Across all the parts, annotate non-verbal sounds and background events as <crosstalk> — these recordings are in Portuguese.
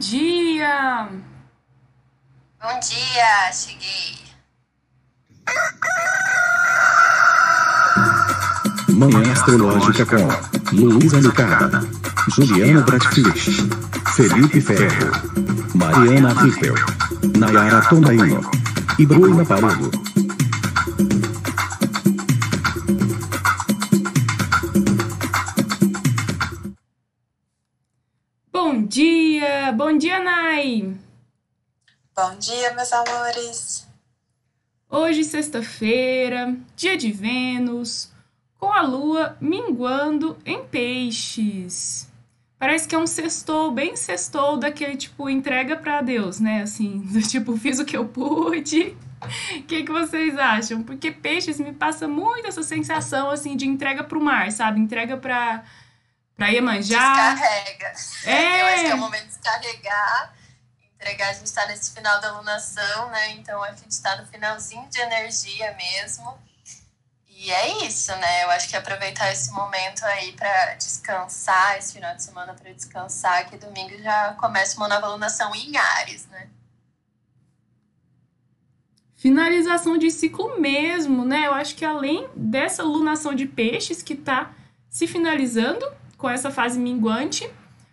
dia! Bom dia, cheguei. Manhã Astrológica com Luísa Nucara, Juliana Bratfish, Felipe Ferro, Mariana Riffel, Nayara Tondaino e Bruna Paludo. Bom dia, Nai! Bom dia, meus amores. Hoje, sexta-feira, dia de Vênus, com a lua minguando em peixes. Parece que é um sextou, bem sextou, daquele tipo, entrega pra Deus, né? Assim, <laughs> do tipo, fiz o que eu pude. O que, que vocês acham? Porque peixes me passa muito essa sensação, assim, de entrega pro mar, sabe? Entrega pra, pra Iemanjá. Descarrega. É. Eu acho que é o momento de descarregar, entregar. A gente tá nesse final da lunação, né? Então a gente tá no finalzinho de energia mesmo. E é isso, né? Eu acho que aproveitar esse momento aí pra descansar, esse final de semana pra descansar, que domingo já começa uma nova lunação em Ares, né? finalização de ciclo mesmo, né? Eu acho que além dessa lunação de peixes que tá se finalizando com essa fase minguante,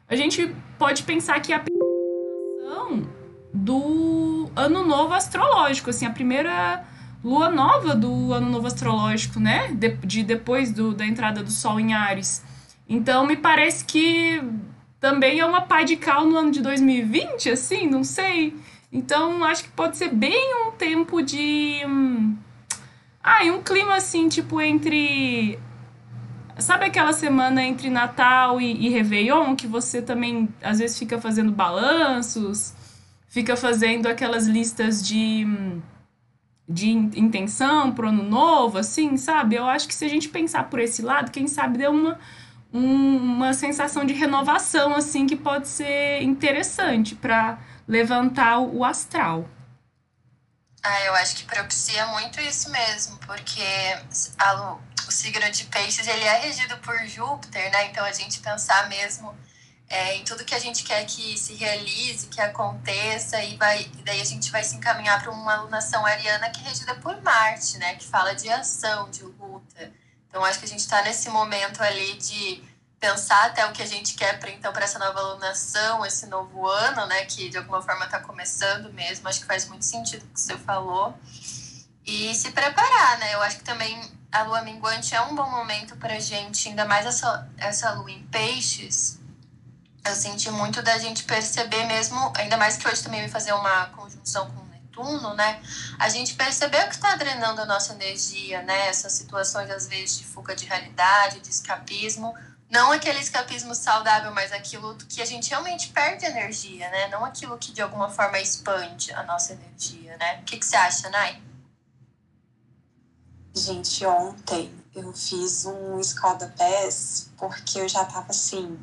a gente pode pensar que a finalização do ano novo astrológico, assim, a primeira lua nova do ano novo astrológico, né? De, de depois do, da entrada do sol em Ares. Então, me parece que também é uma pá de cal no ano de 2020, assim, não sei. Então, acho que pode ser bem um tempo de. Hum, ah, e um clima assim, tipo, entre. Sabe aquela semana entre Natal e, e Réveillon, que você também às vezes fica fazendo balanços, fica fazendo aquelas listas de, de in- intenção pro ano novo, assim, sabe? Eu acho que se a gente pensar por esse lado, quem sabe dê uma, um- uma sensação de renovação, assim, que pode ser interessante para levantar o astral. Ah, eu acho que propicia muito isso mesmo, porque a o signo de peixes ele é regido por Júpiter, né? Então a gente pensar mesmo é, em tudo que a gente quer que se realize, que aconteça, e, vai, e daí a gente vai se encaminhar para uma alunação ariana que é regida por Marte, né? Que fala de ação, de luta. Então acho que a gente está nesse momento ali de pensar até o que a gente quer para então para essa nova alunação, esse novo ano, né, que de alguma forma está começando mesmo. Acho que faz muito sentido o que você falou. E se preparar, né? Eu acho que também a lua minguante é um bom momento para gente, ainda mais essa, essa lua em peixes. Eu senti muito da gente perceber mesmo, ainda mais que hoje também vai fazer uma conjunção com Netuno, né? A gente perceber o que está drenando a nossa energia, né? Essas situações, às vezes, de fuga de realidade, de escapismo. Não aquele escapismo saudável, mas aquilo que a gente realmente perde energia, né? Não aquilo que de alguma forma expande a nossa energia, né? O que, que você acha, Nai? Gente, ontem eu fiz um Skoda Pass porque eu já tava assim,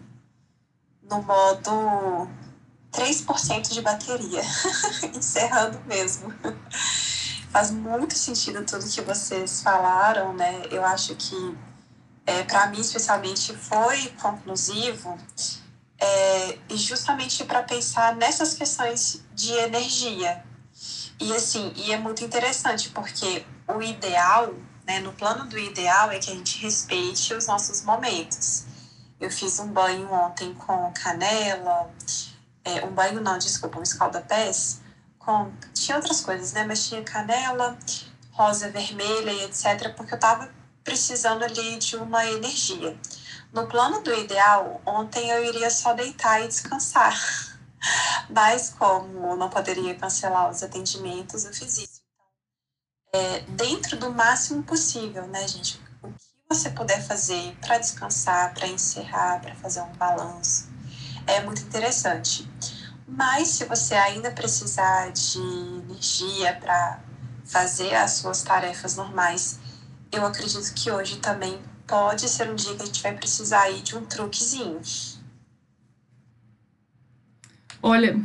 no modo 3% de bateria, <laughs> encerrando mesmo. Faz muito sentido tudo que vocês falaram, né? Eu acho que, é, para mim, especialmente, foi conclusivo, é, e justamente para pensar nessas questões de energia. E assim, e é muito interessante, porque o ideal, né, no plano do ideal é que a gente respeite os nossos momentos. Eu fiz um banho ontem com canela, é, um banho não, desculpa, um escalda-pés, com, tinha outras coisas, né, mas tinha canela, rosa vermelha e etc, porque eu tava precisando ali de uma energia. No plano do ideal, ontem eu iria só deitar e descansar. <laughs> Mas como não poderia cancelar os atendimentos, eu fiz isso. É, dentro do máximo possível, né, gente? O que você puder fazer para descansar, para encerrar, para fazer um balanço, é muito interessante. Mas se você ainda precisar de energia para fazer as suas tarefas normais, eu acredito que hoje também pode ser um dia que a gente vai precisar aí de um truquezinho. Olha,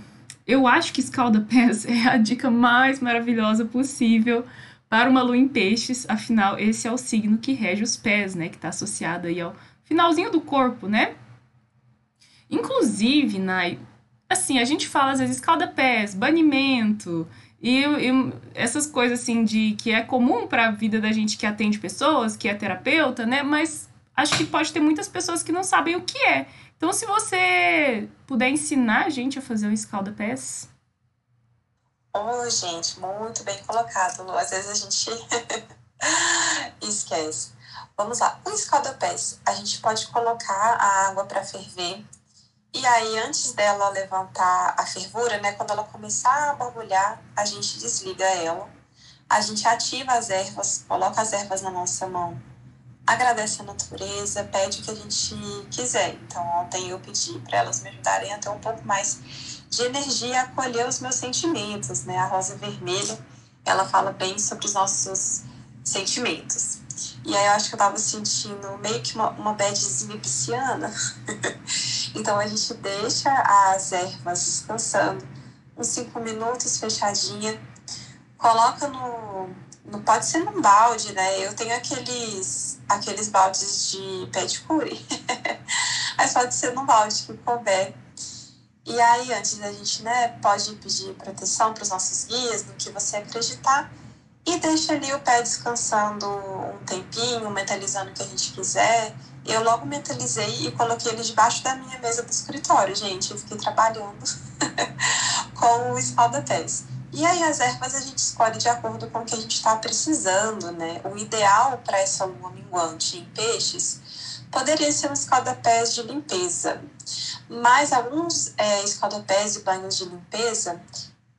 eu acho que escalda-pés <laughs> é a dica mais maravilhosa possível para uma lua em peixes, afinal, esse é o signo que rege os pés, né? Que está associado aí ao finalzinho do corpo, né? Inclusive, Nai, assim, a gente fala às vezes escalda-pés, banimento e, e, essas coisas assim de que é comum para a vida da gente que atende pessoas, que é terapeuta, né? Mas acho que pode ter muitas pessoas que não sabem o que é. Então, se você puder ensinar a gente a fazer o escalda-pés. Oh, gente, muito bem colocado, Lu. Às vezes a gente <laughs> esquece. Vamos lá. O escalda-pés, a gente pode colocar a água para ferver e aí, antes dela levantar a fervura, né, quando ela começar a borbulhar, a gente desliga ela. A gente ativa as ervas, coloca as ervas na nossa mão, agradece a natureza, pede o que a gente quiser. Então, ontem eu pedi para elas me ajudarem a ter um pouco mais de energia acolher os meus sentimentos, né? A rosa vermelha, ela fala bem sobre os nossos sentimentos. E aí eu acho que eu tava sentindo meio que uma, uma badzinha pisciana. <laughs> então a gente deixa as ervas descansando uns 5 minutos fechadinha. Coloca no, no. Pode ser num balde, né? Eu tenho aqueles, aqueles baldes de pet cure. <laughs> Mas pode ser num balde que couber. E aí, antes da gente, né, pode pedir proteção para os nossos guias, no que você acreditar e deixa ali o pé descansando um tempinho, mentalizando o que a gente quiser. Eu logo mentalizei e coloquei ele debaixo da minha mesa do escritório, gente. Eu fiquei trabalhando <laughs> com o espalda-pés. E aí as ervas a gente escolhe de acordo com o que a gente está precisando, né? O ideal para essa lua minguante em peixes poderia ser um escalda-pés de limpeza. Mas alguns é, escalda-pés e banhos de limpeza,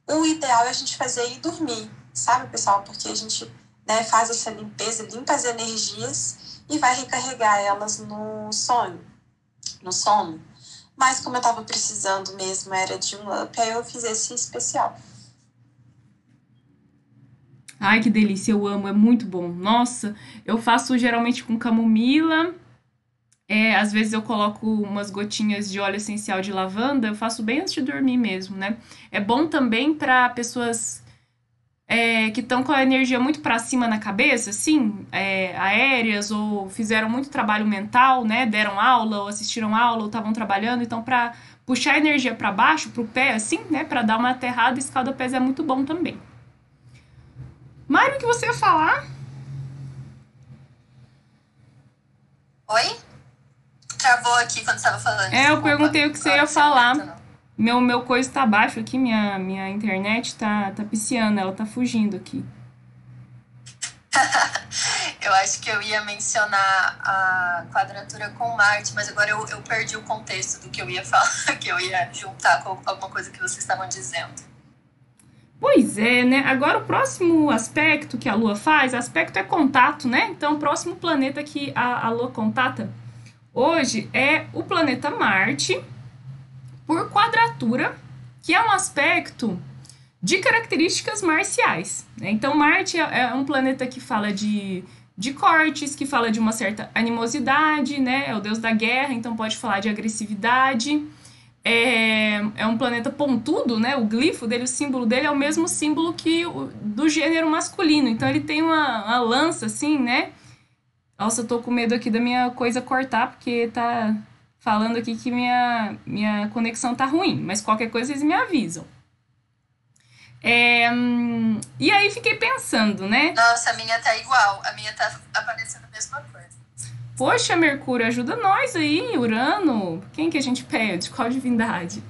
o ideal é a gente fazer e dormir sabe, pessoal? Porque a gente né, faz essa limpeza, limpa as energias e vai recarregar elas no sonho, no sono. Mas como eu estava precisando mesmo, era de um up, aí eu fiz esse especial. Ai, que delícia, eu amo, é muito bom. Nossa, eu faço geralmente com camomila. É, às vezes eu coloco umas gotinhas de óleo essencial de lavanda, eu faço bem antes de dormir mesmo, né? É bom também para pessoas é, que estão com a energia muito para cima na cabeça, assim, é, aéreas, ou fizeram muito trabalho mental, né? Deram aula, ou assistiram aula, ou estavam trabalhando, então para puxar a energia para baixo, para o pé, assim, né? Para dar uma aterrada, escalda-pés é muito bom também. Mário, o que você ia falar? Oi? Travou aqui quando estava falando. É, eu perguntei o que você ia falar. Meu, meu coisa tá baixo aqui, minha, minha internet tá, tá pisciando, ela tá fugindo aqui. <laughs> eu acho que eu ia mencionar a quadratura com Marte, mas agora eu, eu perdi o contexto do que eu ia falar, <laughs> que eu ia juntar com alguma coisa que vocês estavam dizendo. Pois é, né? Agora o próximo aspecto que a Lua faz, aspecto é contato, né? Então o próximo planeta que a, a Lua contata hoje é o planeta Marte por quadratura, que é um aspecto de características marciais. Né? Então, Marte é, é um planeta que fala de, de cortes, que fala de uma certa animosidade, né? É o deus da guerra, então pode falar de agressividade. É, é um planeta pontudo, né? O glifo dele, o símbolo dele é o mesmo símbolo que o, do gênero masculino. Então ele tem uma, uma lança assim, né? Nossa, eu tô com medo aqui da minha coisa cortar, porque tá, falando aqui que minha, minha conexão tá ruim, mas qualquer coisa vocês me avisam. É, hum, e aí fiquei pensando, né? Nossa, a minha tá igual, a minha tá aparecendo a mesma coisa. Poxa, Mercúrio, ajuda nós aí, Urano. Quem que a gente pede? Qual divindade?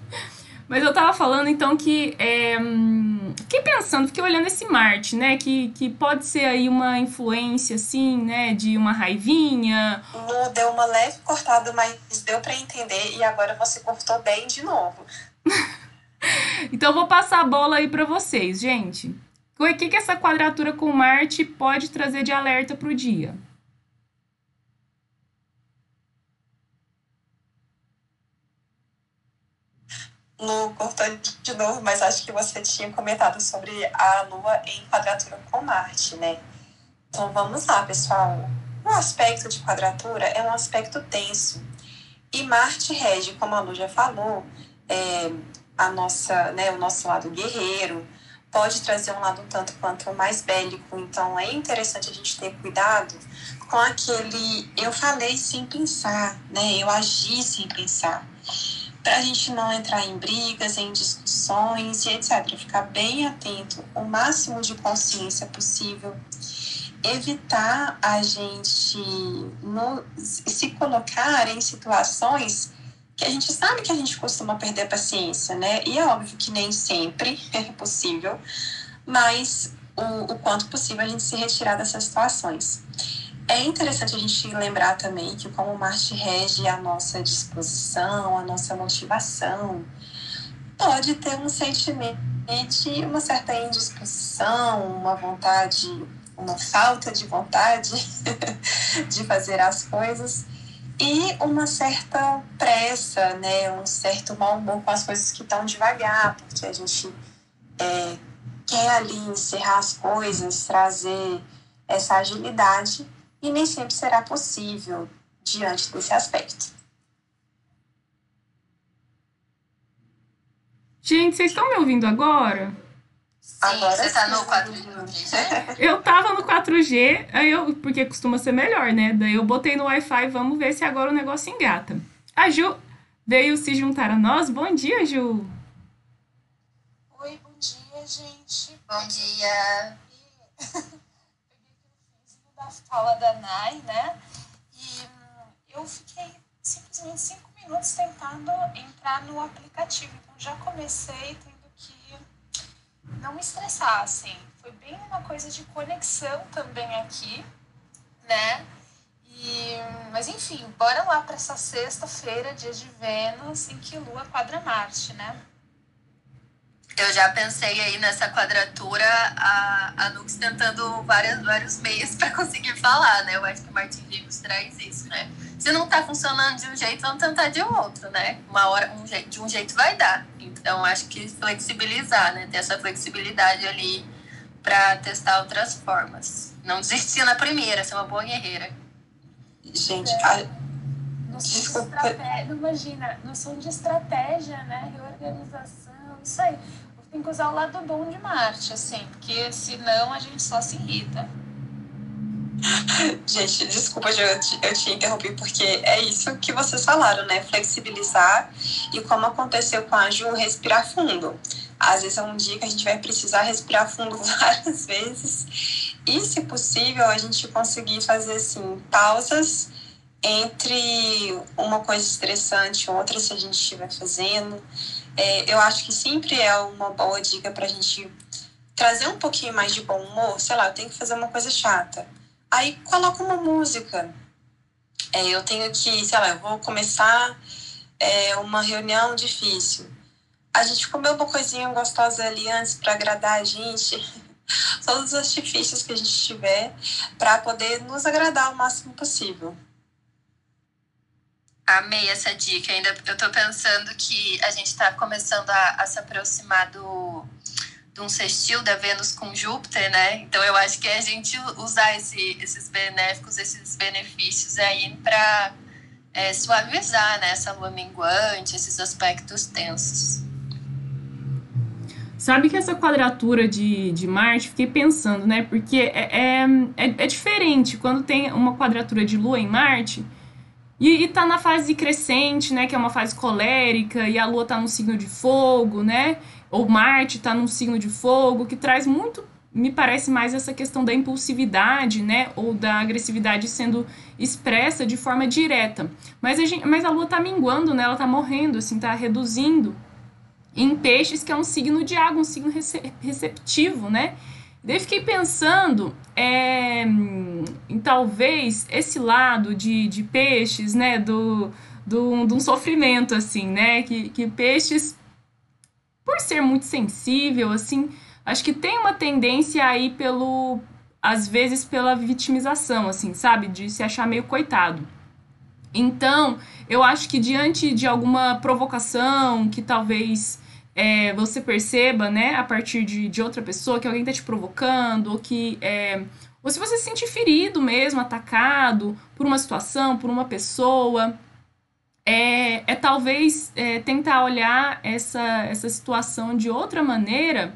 Mas eu tava falando então que. É, fiquei pensando, fiquei olhando esse Marte, né? Que, que pode ser aí uma influência, assim, né? De uma raivinha. Lu deu uma leve cortada, mas deu para entender. E agora você cortou bem de novo. <laughs> então vou passar a bola aí para vocês, gente. O que, que essa quadratura com Marte pode trazer de alerta pro dia? Lu cortou de novo, mas acho que você tinha comentado sobre a Lua em quadratura com Marte, né? Então vamos lá, pessoal. O aspecto de quadratura é um aspecto tenso. E Marte rege, como a Lu já falou, é, a nossa, né, o nosso lado guerreiro, pode trazer um lado um tanto quanto mais bélico. Então é interessante a gente ter cuidado com aquele eu falei sem pensar, né? Eu agi sem pensar. Para a gente não entrar em brigas, em discussões e etc. Ficar bem atento, o máximo de consciência possível, evitar a gente no, se colocar em situações que a gente sabe que a gente costuma perder a paciência, né? E é óbvio que nem sempre <laughs> é possível, mas o, o quanto possível a gente se retirar dessas situações. É interessante a gente lembrar também que como Marte rege a nossa disposição, a nossa motivação, pode ter um sentimento de uma certa indisposição, uma vontade, uma falta de vontade <laughs> de fazer as coisas e uma certa pressa, né, um certo mau humor com as coisas que estão devagar, porque a gente é, quer ali encerrar as coisas, trazer essa agilidade e nem sempre será possível diante desse aspecto. Gente, vocês estão me ouvindo agora? Sim, agora você está no 4G? eu tava no 4G, aí eu, porque costuma ser melhor, né? Daí eu botei no Wi-Fi, vamos ver se agora o negócio engata. A Ju veio se juntar a nós. Bom dia, Ju. Oi, bom dia, gente. Bom dia. Fala da Nai, né? E hum, eu fiquei simplesmente cinco minutos tentando entrar no aplicativo. Então já comecei tendo que não me estressar, assim. Foi bem uma coisa de conexão também aqui, né? E, mas enfim, bora lá para essa sexta-feira, dia de Vênus, em que Lua quadra Marte, né? Eu já pensei aí nessa quadratura, a, a Nux tentando várias, vários meios <laughs> para conseguir falar, né? Eu acho que o Martin Vivos traz isso, né? Se não tá funcionando de um jeito, vamos tentar de outro, né? Uma hora, um jeito, de um jeito vai dar. Então, acho que flexibilizar, né? Ter essa flexibilidade ali para testar outras formas. Não desistir na primeira, ser uma boa guerreira. Gente, a... Desculpa. De imagina, noção de estratégia, né? Reorganização, isso aí tem que usar o lado bom de Marte, assim, porque senão a gente só se irrita. <laughs> Gente, desculpa, eu te, eu te interrompi, porque é isso que vocês falaram, né? Flexibilizar e como aconteceu com a Ju, respirar fundo. Às vezes é um dia que a gente vai precisar respirar fundo <laughs> várias vezes e, se possível, a gente conseguir fazer, assim, pausas entre uma coisa estressante e outra, se a gente estiver fazendo é, eu acho que sempre é uma boa dica para a gente trazer um pouquinho mais de bom humor. Sei lá, eu tenho que fazer uma coisa chata. Aí coloca uma música. É, eu tenho que, sei lá, eu vou começar é, uma reunião difícil. A gente comeu uma coisinha gostosa ali antes para agradar a gente. <laughs> Todos os artifícios que a gente tiver para poder nos agradar o máximo possível. Amei essa dica. Ainda eu tô pensando que a gente está começando a, a, se aproximar do, de um sextil da Vênus com Júpiter, né? Então eu acho que é a gente usar esse, esses benéficos, esses benefícios aí para é, suavizar né, essa lua minguante, esses aspectos tensos. Sabe que essa quadratura de, de Marte, fiquei pensando, né? Porque é, é, é, é diferente quando tem uma quadratura de Lua em Marte e, e tá na fase crescente, né? Que é uma fase colérica, e a Lua tá no signo de fogo, né? Ou Marte tá num signo de fogo, que traz muito, me parece mais essa questão da impulsividade, né? Ou da agressividade sendo expressa de forma direta. Mas a, gente, mas a Lua tá minguando, né? Ela tá morrendo, assim, tá reduzindo em peixes, que é um signo de água, um signo receptivo, né? Daí fiquei pensando é, em talvez esse lado de, de peixes, né, do, do, de um sofrimento, assim, né, que, que peixes, por ser muito sensível, assim, acho que tem uma tendência aí pelo, às vezes pela vitimização, assim, sabe, de se achar meio coitado. Então, eu acho que diante de alguma provocação que talvez é, você perceba, né, a partir de, de outra pessoa, que alguém está te provocando, ou que. É, ou se você se sente ferido mesmo, atacado por uma situação, por uma pessoa, é, é talvez é, tentar olhar essa, essa situação de outra maneira,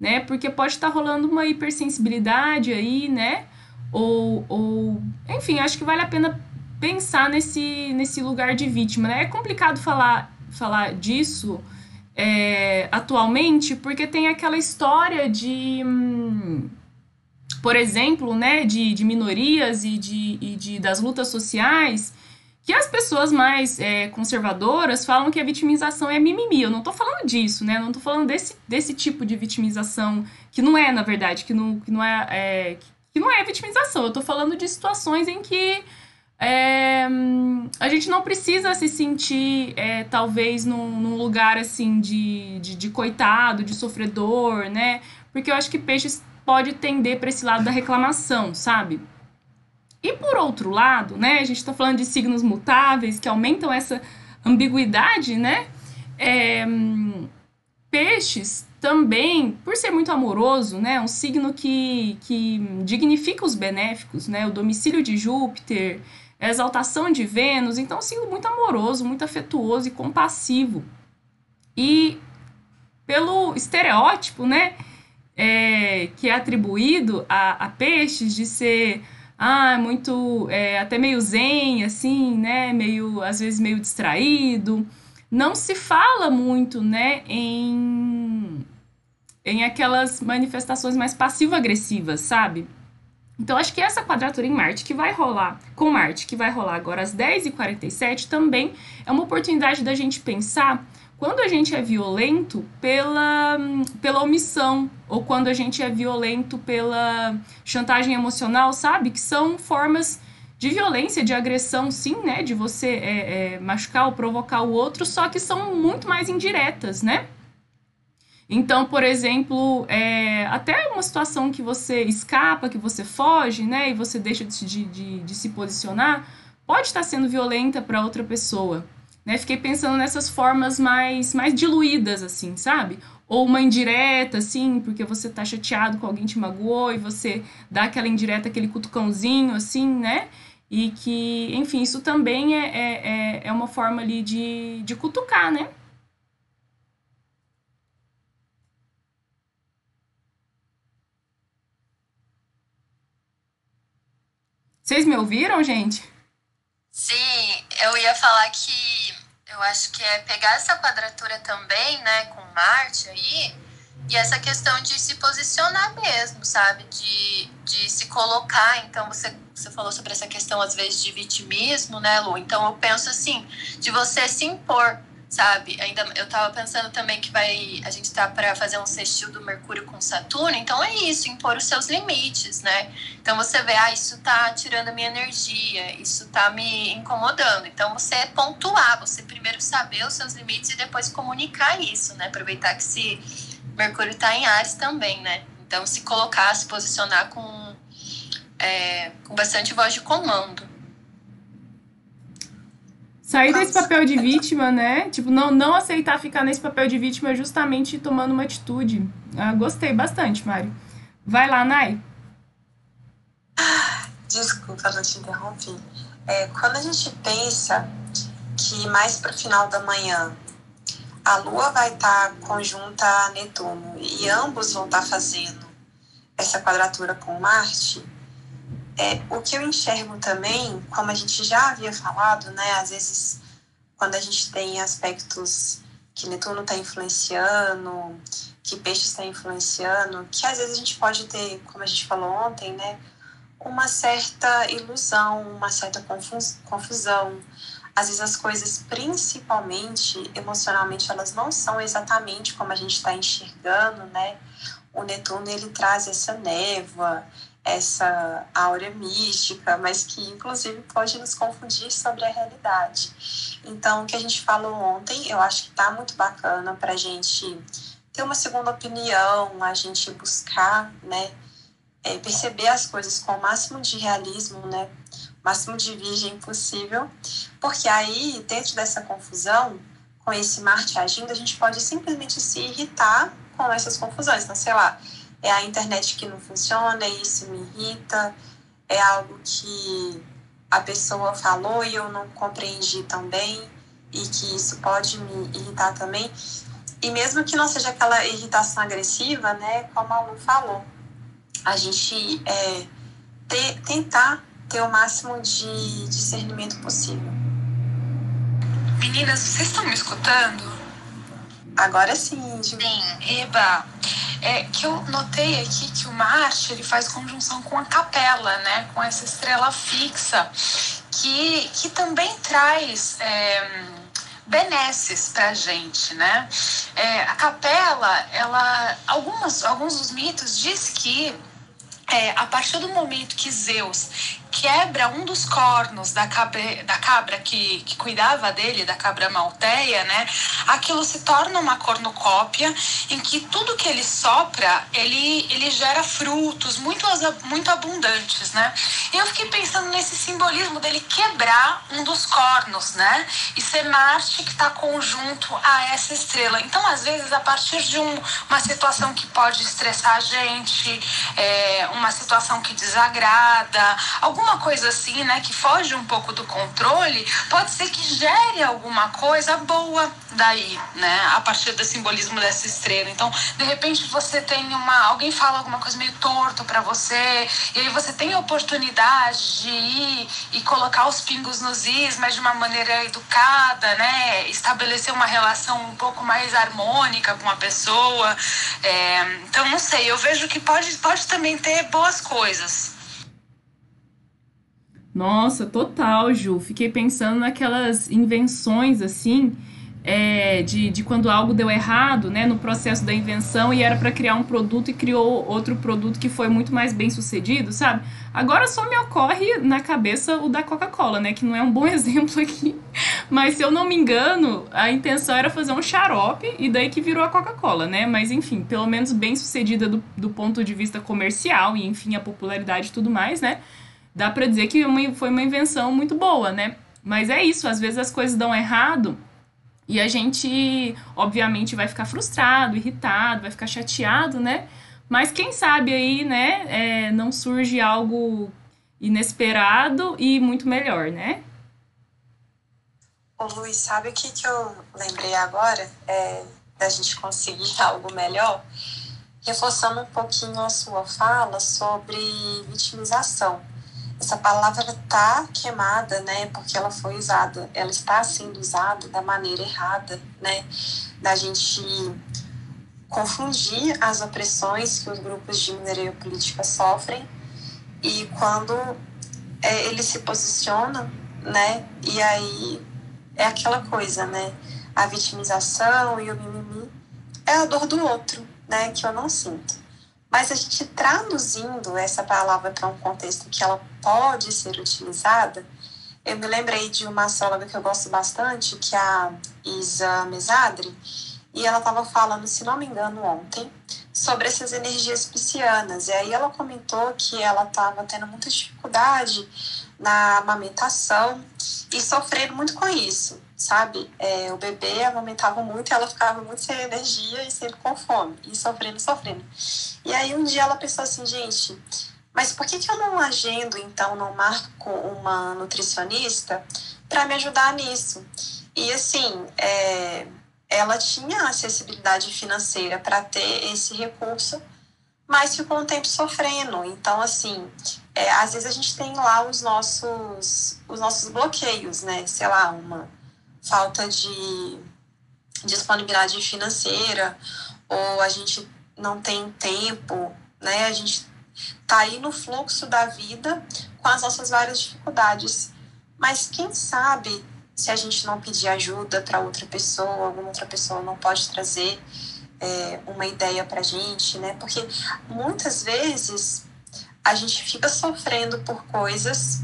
né? Porque pode estar tá rolando uma hipersensibilidade aí, né? Ou, ou, enfim, acho que vale a pena pensar nesse, nesse lugar de vítima, né? É complicado falar falar disso é, atualmente, porque tem aquela história de. Hum, por exemplo, né, de, de minorias e, de, e de, das lutas sociais, que as pessoas mais é, conservadoras falam que a vitimização é mimimi. Eu não tô falando disso, né? Eu não tô falando desse, desse tipo de vitimização, que não é, na verdade, que não, que não é, é que não é vitimização. Eu tô falando de situações em que é, a gente não precisa se sentir, é, talvez, num, num, lugar assim de, de, de, coitado, de sofredor, né? Porque eu acho que peixes pode tender para esse lado da reclamação, sabe? E por outro lado, né, a gente está falando de signos mutáveis que aumentam essa ambiguidade, né? É, peixes também, por ser muito amoroso, né, um signo que, que dignifica os benéficos, né, o domicílio de Júpiter, a exaltação de Vênus, então um signo muito amoroso, muito afetuoso e compassivo. E pelo estereótipo, né, é, que é atribuído a, a, peixes de ser ah, muito é, até meio zen, assim, né, meio às vezes meio distraído. Não se fala muito, né, em em aquelas manifestações mais passivo-agressivas, sabe? Então, acho que essa quadratura em Marte que vai rolar, com Marte, que vai rolar agora às 10h47, também é uma oportunidade da gente pensar quando a gente é violento pela, pela omissão, ou quando a gente é violento pela chantagem emocional, sabe? Que são formas de violência, de agressão, sim, né? De você é, é, machucar ou provocar o outro, só que são muito mais indiretas, né? Então, por exemplo, é, até uma situação que você escapa, que você foge, né? E você deixa de, de, de se posicionar, pode estar sendo violenta para outra pessoa. Né? Fiquei pensando nessas formas mais, mais diluídas, assim, sabe? Ou uma indireta, assim, porque você tá chateado com alguém te magoou e você dá aquela indireta, aquele cutucãozinho, assim, né? E que, enfim, isso também é, é, é, é uma forma ali de, de cutucar, né? Vocês me ouviram, gente? Sim, eu ia falar que eu acho que é pegar essa quadratura também, né, com Marte aí, e essa questão de se posicionar mesmo, sabe? De, de se colocar. Então, você, você falou sobre essa questão, às vezes, de vitimismo, né, Lu? Então, eu penso assim, de você se impor sabe? Ainda eu tava pensando também que vai a gente tá para fazer um sextil do Mercúrio com Saturno, então é isso, impor os seus limites, né? Então você vê, ah, isso tá tirando a minha energia, isso tá me incomodando. Então você é pontuar, você primeiro saber os seus limites e depois comunicar isso, né? Aproveitar que se Mercúrio tá em Ares também, né? Então se colocar, se posicionar com é, com bastante voz de comando. Sair desse papel de vítima, né? Tipo, não, não aceitar ficar nesse papel de vítima justamente tomando uma atitude. Ah, gostei bastante, Mário. Vai lá, Nai. Desculpa, eu te interrompi. É, quando a gente pensa que mais para o final da manhã a Lua vai estar tá conjunta a Netuno e ambos vão estar tá fazendo essa quadratura com Marte, é, o que eu enxergo também, como a gente já havia falado, né, às vezes quando a gente tem aspectos que Netuno está influenciando, que Peixe está influenciando, que às vezes a gente pode ter, como a gente falou ontem, né, uma certa ilusão, uma certa confusão. Às vezes as coisas, principalmente emocionalmente, elas não são exatamente como a gente está enxergando, né? O Netuno ele traz essa névoa, essa áurea mística, mas que inclusive pode nos confundir sobre a realidade. Então, o que a gente falou ontem, eu acho que está muito bacana para a gente ter uma segunda opinião, a gente buscar, né, é, perceber as coisas com o máximo de realismo, né, máximo de virgem possível, porque aí, dentro dessa confusão, com esse Marte agindo, a gente pode simplesmente se irritar com essas confusões. Então, sei lá, é a internet que não funciona e isso me irrita, é algo que a pessoa falou e eu não compreendi tão bem e que isso pode me irritar também. E mesmo que não seja aquela irritação agressiva, né, como a Lu falou, a gente é, ter, tentar ter o máximo de discernimento possível. Meninas, vocês estão me escutando? Agora sim, Ju. Sim. Eba, é que eu notei aqui que o Marte ele faz conjunção com a capela, né? Com essa estrela fixa, que, que também traz é, benesses pra gente, né? É, a capela, ela, algumas, alguns dos mitos diz que é, a partir do momento que Zeus quebra um dos cornos da cabra, da cabra que, que cuidava dele, da cabra malteia, né? Aquilo se torna uma cornucópia em que tudo que ele sopra, ele, ele gera frutos muito, muito abundantes, né? E eu fiquei pensando nesse simbolismo dele quebrar um dos cornos, né? E ser Marte que está conjunto a essa estrela. Então, às vezes, a partir de um, uma situação que pode estressar a gente, é, uma situação que desagrada, alguma alguma coisa assim, né, que foge um pouco do controle, pode ser que gere alguma coisa boa daí, né, a partir do simbolismo dessa estrela. Então, de repente você tem uma, alguém fala alguma coisa meio torto para você, e aí você tem a oportunidade de ir e colocar os pingos nos is, mas de uma maneira educada, né, estabelecer uma relação um pouco mais harmônica com a pessoa. É, então, não sei, eu vejo que pode, pode também ter boas coisas. Nossa, total, Ju. Fiquei pensando naquelas invenções assim, é, de, de quando algo deu errado, né, no processo da invenção e era para criar um produto e criou outro produto que foi muito mais bem sucedido, sabe? Agora só me ocorre na cabeça o da Coca-Cola, né, que não é um bom <laughs> exemplo aqui, mas se eu não me engano, a intenção era fazer um xarope e daí que virou a Coca-Cola, né? Mas enfim, pelo menos bem sucedida do, do ponto de vista comercial e enfim a popularidade e tudo mais, né? Dá para dizer que foi uma invenção muito boa, né? Mas é isso, às vezes as coisas dão errado e a gente, obviamente, vai ficar frustrado, irritado, vai ficar chateado, né? Mas quem sabe aí, né, é, não surge algo inesperado e muito melhor, né? Ô Luiz, sabe o que, que eu lembrei agora? É, da gente conseguir <laughs> algo melhor? Reforçando um pouquinho a sua fala sobre vitimização essa palavra está queimada, né? Porque ela foi usada, ela está sendo usada da maneira errada, né? Da gente confundir as opressões que os grupos de mineria política sofrem e quando é, ele se posiciona, né? E aí é aquela coisa, né? A vitimização e o mimimi é a dor do outro, né? Que eu não sinto. Mas a gente traduzindo essa palavra para um contexto que ela pode ser utilizada, eu me lembrei de uma astróloga que eu gosto bastante, que é a Isa Mesadri, e ela estava falando, se não me engano, ontem, sobre essas energias piscianas. E aí ela comentou que ela estava tendo muita dificuldade na amamentação e sofrendo muito com isso sabe? É, o bebê amamentava muito e ela ficava muito sem energia e sempre com fome, e sofrendo, sofrendo. E aí um dia ela pensou assim, gente, mas por que, que eu não agendo, então, não marco uma nutricionista para me ajudar nisso? E assim, é, ela tinha acessibilidade financeira para ter esse recurso, mas ficou um tempo sofrendo. Então, assim, é, às vezes a gente tem lá os nossos, os nossos bloqueios, né? Sei lá, uma falta de disponibilidade financeira ou a gente não tem tempo, né? A gente tá aí no fluxo da vida com as nossas várias dificuldades. Mas quem sabe se a gente não pedir ajuda para outra pessoa, alguma outra pessoa não pode trazer é, uma ideia para gente, né? Porque muitas vezes a gente fica sofrendo por coisas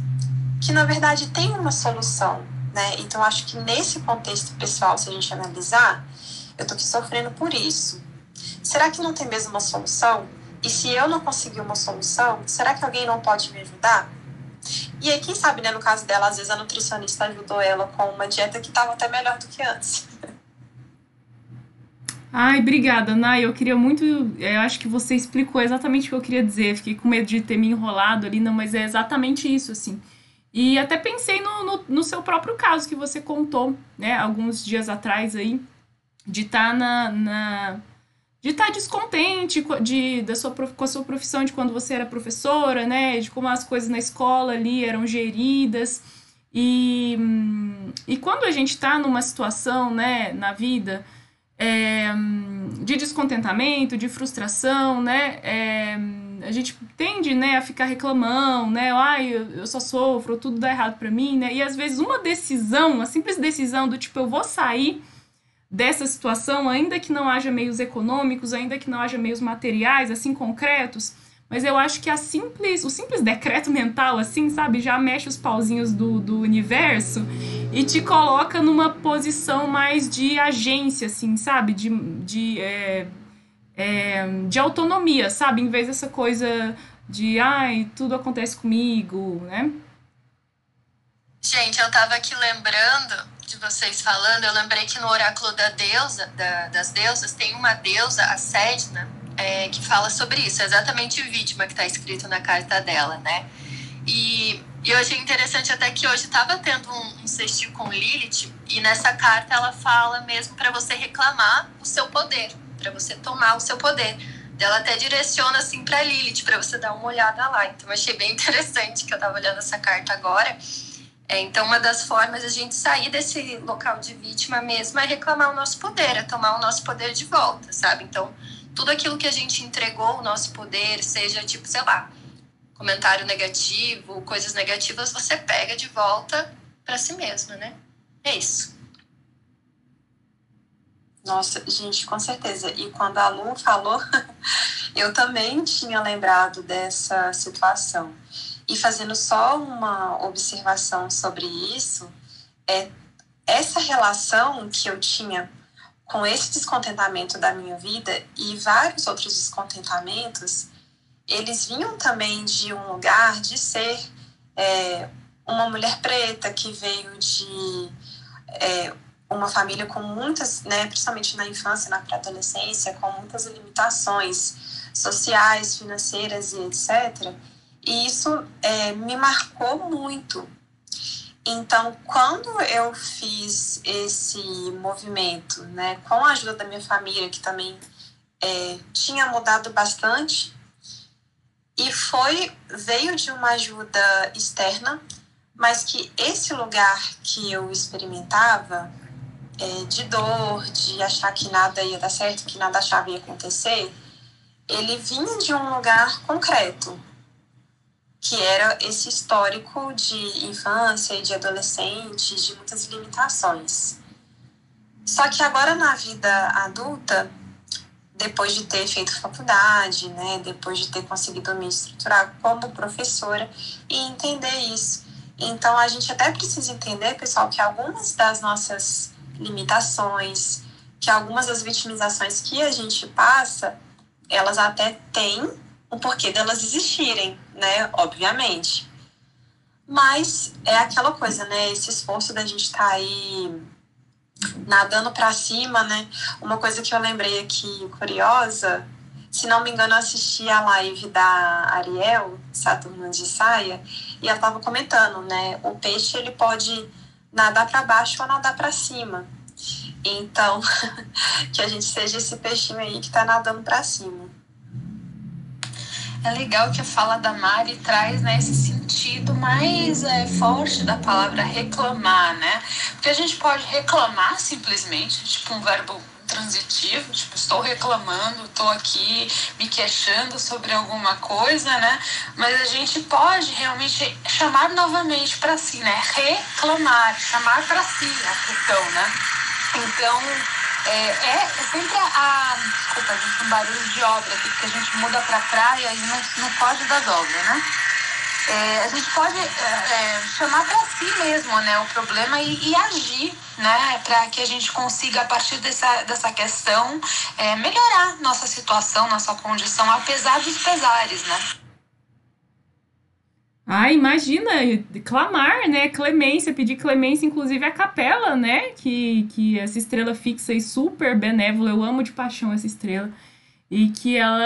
que na verdade tem uma solução, né? Então, acho que nesse contexto pessoal, se a gente analisar, eu estou aqui sofrendo por isso. Será que não tem mesmo uma solução? E se eu não conseguir uma solução, será que alguém não pode me ajudar? E aí, quem sabe, né, no caso dela, às vezes a nutricionista ajudou ela com uma dieta que estava até melhor do que antes. <laughs> Ai, obrigada, Nay. Eu queria muito. Eu acho que você explicou exatamente o que eu queria dizer. Fiquei com medo de ter me enrolado ali, não, mas é exatamente isso, assim. E até pensei no, no, no, seu próprio caso que você contou, né, alguns dias atrás aí, de estar tá na, na, de estar tá descontente de, da sua, com a sua profissão de quando você era professora, né, de como as coisas na escola ali eram geridas. E, e quando a gente está numa situação, né, na vida, é, de descontentamento, de frustração, né, é, a gente tende, né, a ficar reclamando, né, ai, eu, eu só sofro, tudo dá errado para mim, né, e às vezes uma decisão, uma simples decisão do tipo, eu vou sair dessa situação, ainda que não haja meios econômicos, ainda que não haja meios materiais, assim, concretos, mas eu acho que a simples, o simples decreto mental, assim, sabe, já mexe os pauzinhos do, do universo e te coloca numa posição mais de agência, assim, sabe, de, de, é, é, de autonomia, sabe, em vez dessa coisa de, ai, tudo acontece comigo, né? Gente, eu tava aqui lembrando de vocês falando, eu lembrei que no oráculo da deusa, da, das deusas, tem uma deusa, a Sedna, é, que fala sobre isso, é exatamente vítima que está escrito na carta dela, né? E, e eu achei interessante até que hoje estava tendo um, um com Lilith, e nessa carta ela fala mesmo para você reclamar o seu poder, para você tomar o seu poder. Ela até direciona assim para Lilith, para você dar uma olhada lá. Então eu achei bem <laughs> interessante que eu estava olhando essa carta agora. É, então, uma das formas a gente sair desse local de vítima mesmo é reclamar o nosso poder, é tomar o nosso poder de volta, sabe? Então, tudo aquilo que a gente entregou o nosso poder, seja tipo, sei lá, comentário negativo, coisas negativas, você pega de volta para si mesma, né? É isso. Nossa, gente, com certeza. E quando a Lu falou, <laughs> eu também tinha lembrado dessa situação. E fazendo só uma observação sobre isso, é essa relação que eu tinha com esse descontentamento da minha vida e vários outros descontentamentos, eles vinham também de um lugar de ser é, uma mulher preta que veio de é, uma família com muitas, né, principalmente na infância, na pré-adolescência, com muitas limitações sociais, financeiras e etc. E isso é, me marcou muito. Então, quando eu fiz esse movimento, né, com a ajuda da minha família, que também é, tinha mudado bastante, e foi veio de uma ajuda externa, mas que esse lugar que eu experimentava é, de dor, de achar que nada ia dar certo, que nada achava ia acontecer, ele vinha de um lugar concreto, que era esse histórico de infância e de adolescente, de muitas limitações. Só que agora na vida adulta, depois de ter feito faculdade, né, depois de ter conseguido me estruturar como professora e entender isso. Então a gente até precisa entender, pessoal, que algumas das nossas limitações, que algumas das vitimizações que a gente passa, elas até têm o porquê delas existirem, né? Obviamente. Mas é aquela coisa, né? Esse esforço da gente estar tá aí nadando para cima, né? Uma coisa que eu lembrei aqui curiosa, se não me engano, eu assisti a live da Ariel, Saturno de Saia, e ela tava comentando, né? O peixe ele pode nadar para baixo ou nadar para cima. Então, <laughs> que a gente seja esse peixinho aí que tá nadando para cima. É legal que a fala da Mari traz né, esse sentido mais é, forte da palavra reclamar, né? Porque a gente pode reclamar simplesmente, tipo um verbo transitivo, tipo, estou reclamando, estou aqui me queixando sobre alguma coisa, né? Mas a gente pode realmente chamar novamente para si, né? Reclamar, chamar para si a questão, né? Então, é, é, é sempre a, a. Desculpa, gente um barulho de obra aqui, porque a gente muda para praia e não, não pode das obras, né? É, a gente pode é, é chamar para si mesmo né, o problema e, e agir né, para que a gente consiga, a partir dessa, dessa questão, é, melhorar nossa situação, nossa condição, apesar dos pesares. Né? Ah, imagina, clamar, né? Clemência, pedir clemência, inclusive a capela, né? Que, que essa estrela fixa e super benévola, eu amo de paixão essa estrela. E que ela,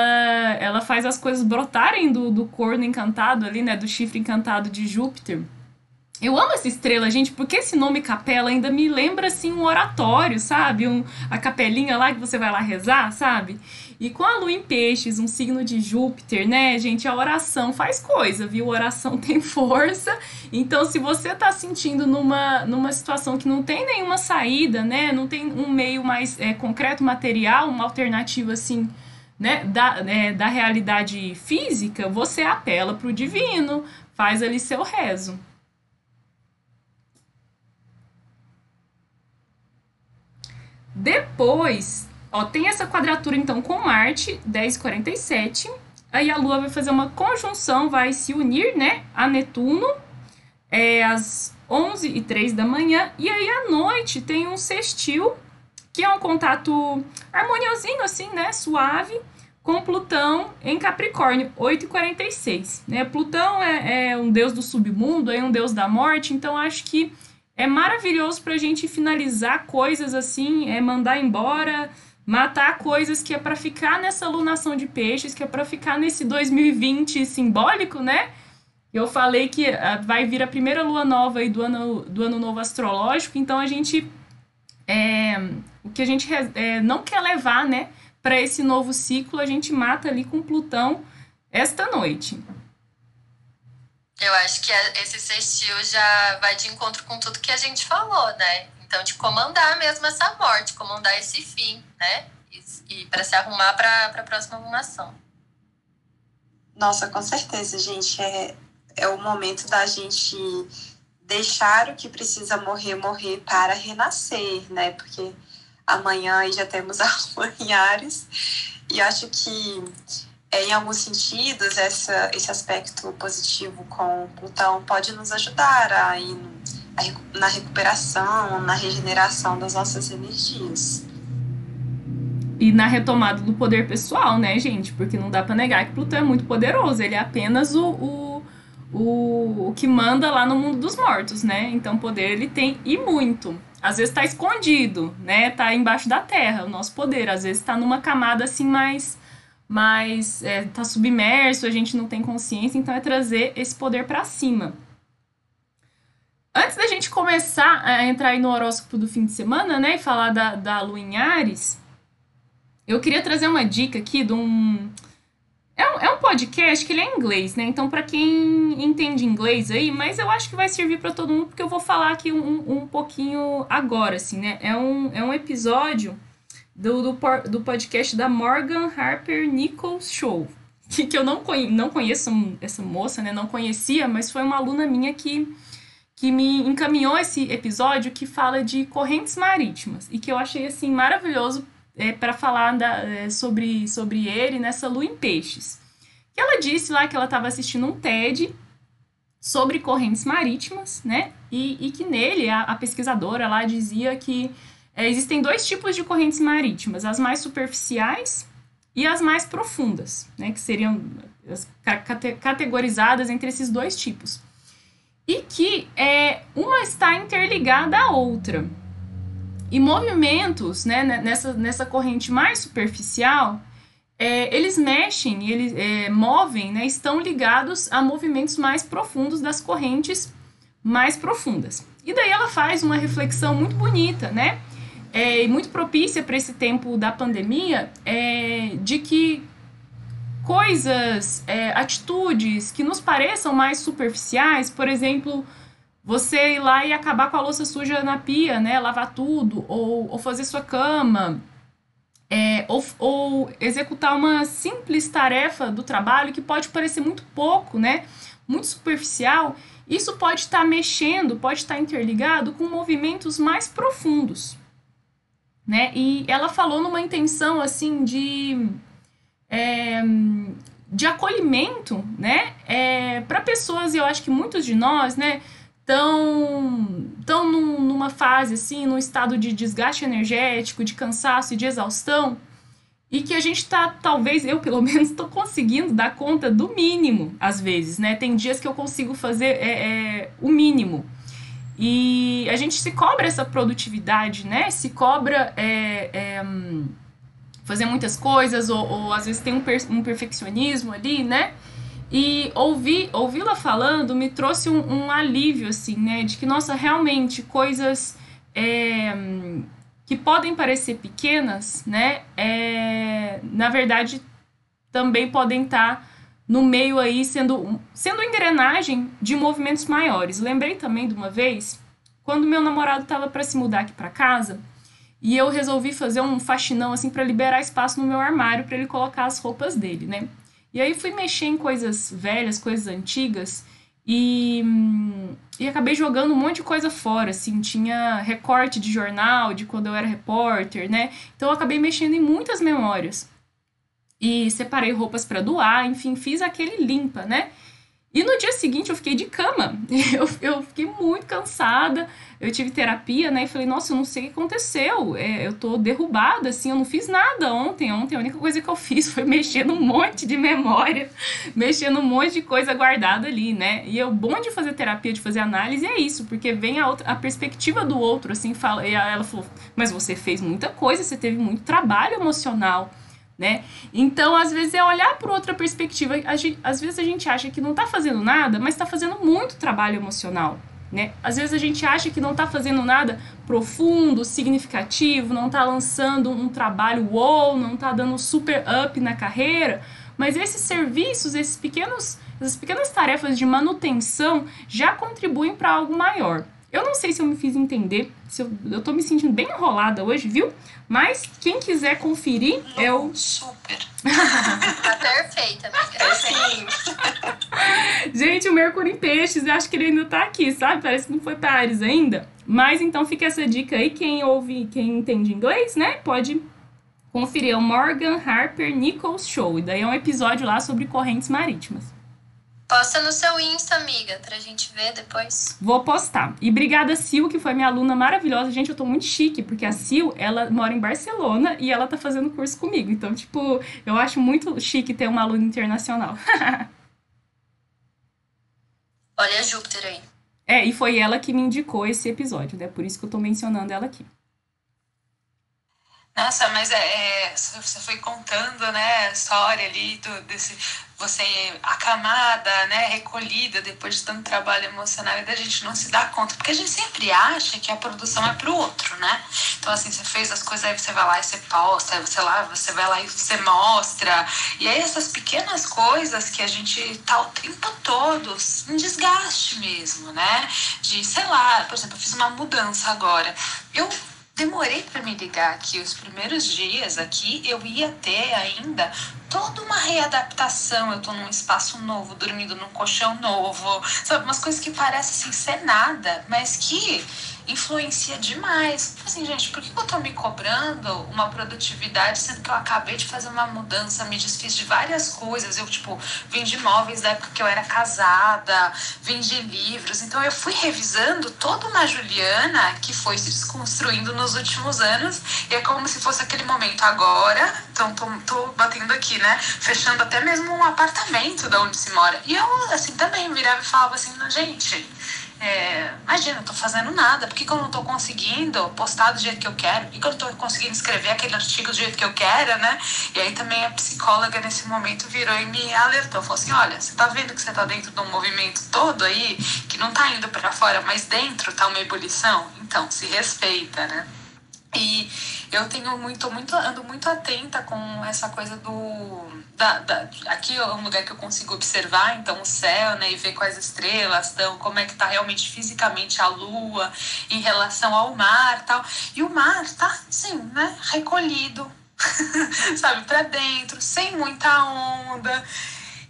ela faz as coisas brotarem do, do corno encantado ali, né? Do chifre encantado de Júpiter. Eu amo essa estrela, gente, porque esse nome capela ainda me lembra assim um oratório, sabe? Um, a capelinha lá que você vai lá rezar, sabe? E com a lua em peixes, um signo de Júpiter, né, gente? A oração faz coisa, viu? A oração <laughs> tem força. Então, se você tá sentindo numa, numa situação que não tem nenhuma saída, né? Não tem um meio mais é, concreto, material, uma alternativa assim. Né, da, é, da realidade física, você apela para o divino, faz ali seu rezo. Depois, ó, tem essa quadratura então com Marte, 10,47. Aí a Lua vai fazer uma conjunção, vai se unir, né, a Netuno, é, às 11 e 3 da manhã. E aí à noite tem um sextil, que é um contato harmoniosinho, assim, né, suave, com Plutão em Capricórnio, 8,46. Né? Plutão é, é um deus do submundo, é um deus da morte, então acho que é maravilhoso para a gente finalizar coisas assim, é mandar embora, matar coisas que é para ficar nessa lunação de peixes, que é para ficar nesse 2020 simbólico, né? Eu falei que ah, vai vir a primeira lua nova aí do ano, do ano novo astrológico, então a gente. É, o que a gente é, não quer levar, né, para esse novo ciclo, a gente mata ali com Plutão esta noite. Eu acho que esse sextil já vai de encontro com tudo que a gente falou, né? Então, de comandar mesmo essa morte, comandar esse fim, né? E, para se arrumar para a próxima lunação. Nossa, com certeza, gente. É, é o momento da gente deixar o que precisa morrer, morrer para renascer, né? Porque amanhã já temos a Lua em Ares. E acho que é, em alguns sentidos, essa, esse aspecto positivo com Plutão pode nos ajudar a ir na recuperação, na regeneração das nossas energias. E na retomada do poder pessoal, né, gente? Porque não dá para negar que Plutão é muito poderoso. Ele é apenas o, o, o, o que manda lá no mundo dos mortos, né? Então, poder ele tem e muito. Às vezes está escondido, né? Tá embaixo da terra, o nosso poder. Às vezes está numa camada assim mais mas é, tá submerso, a gente não tem consciência, então é trazer esse poder para cima. Antes da gente começar a entrar aí no horóscopo do fim de semana, né, e falar da, da Lua em Ares, eu queria trazer uma dica aqui de um. É um, é um podcast que ele é em inglês, né? Então, para quem entende inglês aí, mas eu acho que vai servir para todo mundo, porque eu vou falar aqui um, um pouquinho agora, assim, né? É um, é um episódio do, do, do podcast da Morgan Harper Nichols Show. <laughs> Que, que eu não, conhe, não conheço essa moça, né? Não conhecia, mas foi uma aluna minha que, que me encaminhou esse episódio que fala de correntes marítimas. E que eu achei, assim, maravilhoso é, para falar da, é, sobre, sobre ele nessa lua em peixes. Que ela disse lá que ela estava assistindo um TED sobre correntes marítimas, né? E, e que nele a, a pesquisadora lá dizia que é, existem dois tipos de correntes marítimas, as mais superficiais e as mais profundas, né, que seriam categorizadas entre esses dois tipos. E que é, uma está interligada à outra. E movimentos né, nessa, nessa corrente mais superficial, é, eles mexem, eles é, movem, né, estão ligados a movimentos mais profundos das correntes mais profundas. E daí ela faz uma reflexão muito bonita, né? É, muito propícia para esse tempo da pandemia é, de que coisas, é, atitudes que nos pareçam mais superficiais, por exemplo, você ir lá e acabar com a louça suja na pia, né, lavar tudo, ou, ou fazer sua cama, é, ou, ou executar uma simples tarefa do trabalho que pode parecer muito pouco, né, muito superficial, isso pode estar tá mexendo, pode estar tá interligado com movimentos mais profundos né? E ela falou numa intenção assim de é, de acolhimento, né? É, para pessoas, e eu acho que muitos de nós, né? Estão tão num, numa fase assim, num estado de desgaste energético, de cansaço e de exaustão, e que a gente está, talvez eu pelo <laughs> menos, estou conseguindo dar conta do mínimo, às vezes, né? Tem dias que eu consigo fazer é, é, o mínimo. E a gente se cobra essa produtividade, né? Se cobra é, é, fazer muitas coisas, ou, ou, às vezes tem um, per, um perfeccionismo ali, né? E ouvir, ouvi-la falando me trouxe um, um, alívio, assim, né? De que, nossa, realmente, coisas é, que podem parecer pequenas, né? É, na verdade, também podem estar no meio aí, sendo, sendo engrenagem de movimentos maiores. Lembrei também de uma vez, quando meu namorado estava para se mudar aqui para casa, e eu resolvi fazer um faxinão, assim, para liberar espaço no meu armário para ele colocar as roupas dele, né? E aí fui mexer em coisas velhas, coisas antigas e, e acabei jogando um monte de coisa fora, assim, tinha recorte de jornal de quando eu era repórter, né? Então eu acabei mexendo em muitas memórias. E separei roupas para doar, enfim, fiz aquele limpa, né? E no dia seguinte eu fiquei de cama. <laughs> Eu, eu fiquei muito cansada. Eu tive terapia, né? E falei, nossa, eu não sei o que aconteceu. É, eu tô derrubada, assim, eu não fiz nada ontem. Ontem a única coisa que eu <laughs> fiz foi mexer num monte de memória, <laughs> mexer num monte de coisa guardada ali, né? E o bom de fazer terapia, de fazer análise, é isso, porque vem a, outra, a perspectiva do outro, assim, fala. E ela falou, mas você fez muita coisa, você teve muito trabalho emocional né? Então, às vezes, é olhar por outra perspectiva. Às vezes a gente acha que não está fazendo nada, mas está fazendo muito trabalho emocional. Né? Às vezes a gente acha que não está fazendo nada profundo, significativo, não está lançando um trabalho wow, não está dando super up na carreira, mas esses serviços, esses pequenos, essas pequenas tarefas de manutenção já contribuem para algo maior. Eu não sei se eu me fiz entender, se eu, eu tô me sentindo bem enrolada hoje, viu? Mas quem quiser conferir, é o. Super! tá perfeita, amiga. <laughs> Sim. Gente, o Mercúrio em Peixes, eu acho que ele ainda tá aqui, sabe? Parece que não foi pra Ares ainda. Mas então fica essa dica aí. Quem ouve, quem entende inglês, né? Pode conferir. É o Morgan Harper Nichols Show. E daí é um episódio lá sobre correntes marítimas. Posta no seu Insta, amiga, pra gente ver depois. Vou postar. E obrigada, Sil, que foi minha aluna maravilhosa. Gente, eu tô muito chique, porque a Sil, ela mora em Barcelona e ela tá fazendo curso comigo. Então, tipo, eu acho muito chique ter uma aluna internacional. <laughs> Olha Júpiter aí. É, e foi ela que me indicou esse episódio, né? Por isso que eu tô mencionando ela aqui. Nossa, mas é, é, você foi contando, né, a história ali do, desse você acamada, né, recolhida depois de tanto trabalho emocional e da gente não se dá conta, porque a gente sempre acha que a produção é pro outro, né? Então assim, você fez as coisas aí você vai lá e você posta, aí você lá, você vai lá e você mostra. E aí essas pequenas coisas que a gente tá o tempo todo em desgaste mesmo, né? De, sei lá, por exemplo, eu fiz uma mudança agora. Eu demorei para me ligar que os primeiros dias aqui eu ia ter ainda toda uma readaptação. Eu tô num espaço novo, dormindo num colchão novo, sabe? Umas coisas que parecem assim, ser nada, mas que influencia demais. Tipo assim, gente, por que eu tô me cobrando uma produtividade sendo que eu acabei de fazer uma mudança, me desfiz de várias coisas? Eu, tipo, vendi móveis da época que eu era casada, vendi livros. Então eu fui revisando toda uma Juliana que foi se desconstruindo nos últimos anos. E é como se fosse aquele momento agora. Então tô, tô batendo aqui, né? Fechando até mesmo um apartamento da onde se mora. E eu, assim, também virava e falava assim, gente é, imagina, eu tô fazendo nada, por que, que eu não tô conseguindo postar do jeito que eu quero? Por que, que eu não tô conseguindo escrever aquele artigo do jeito que eu quero, né? E aí também a psicóloga nesse momento virou e me alertou, falou assim, olha, você tá vendo que você tá dentro de um movimento todo aí, que não tá indo para fora, mas dentro tá uma ebulição? Então, se respeita, né? E eu tenho muito, muito, ando muito atenta com essa coisa do. Da, da, aqui é um lugar que eu consigo observar, então, o céu, né? E ver quais estrelas estão, como é que tá realmente fisicamente a lua em relação ao mar tal. E o mar tá, sim, né? Recolhido, <laughs> sabe, para dentro, sem muita onda.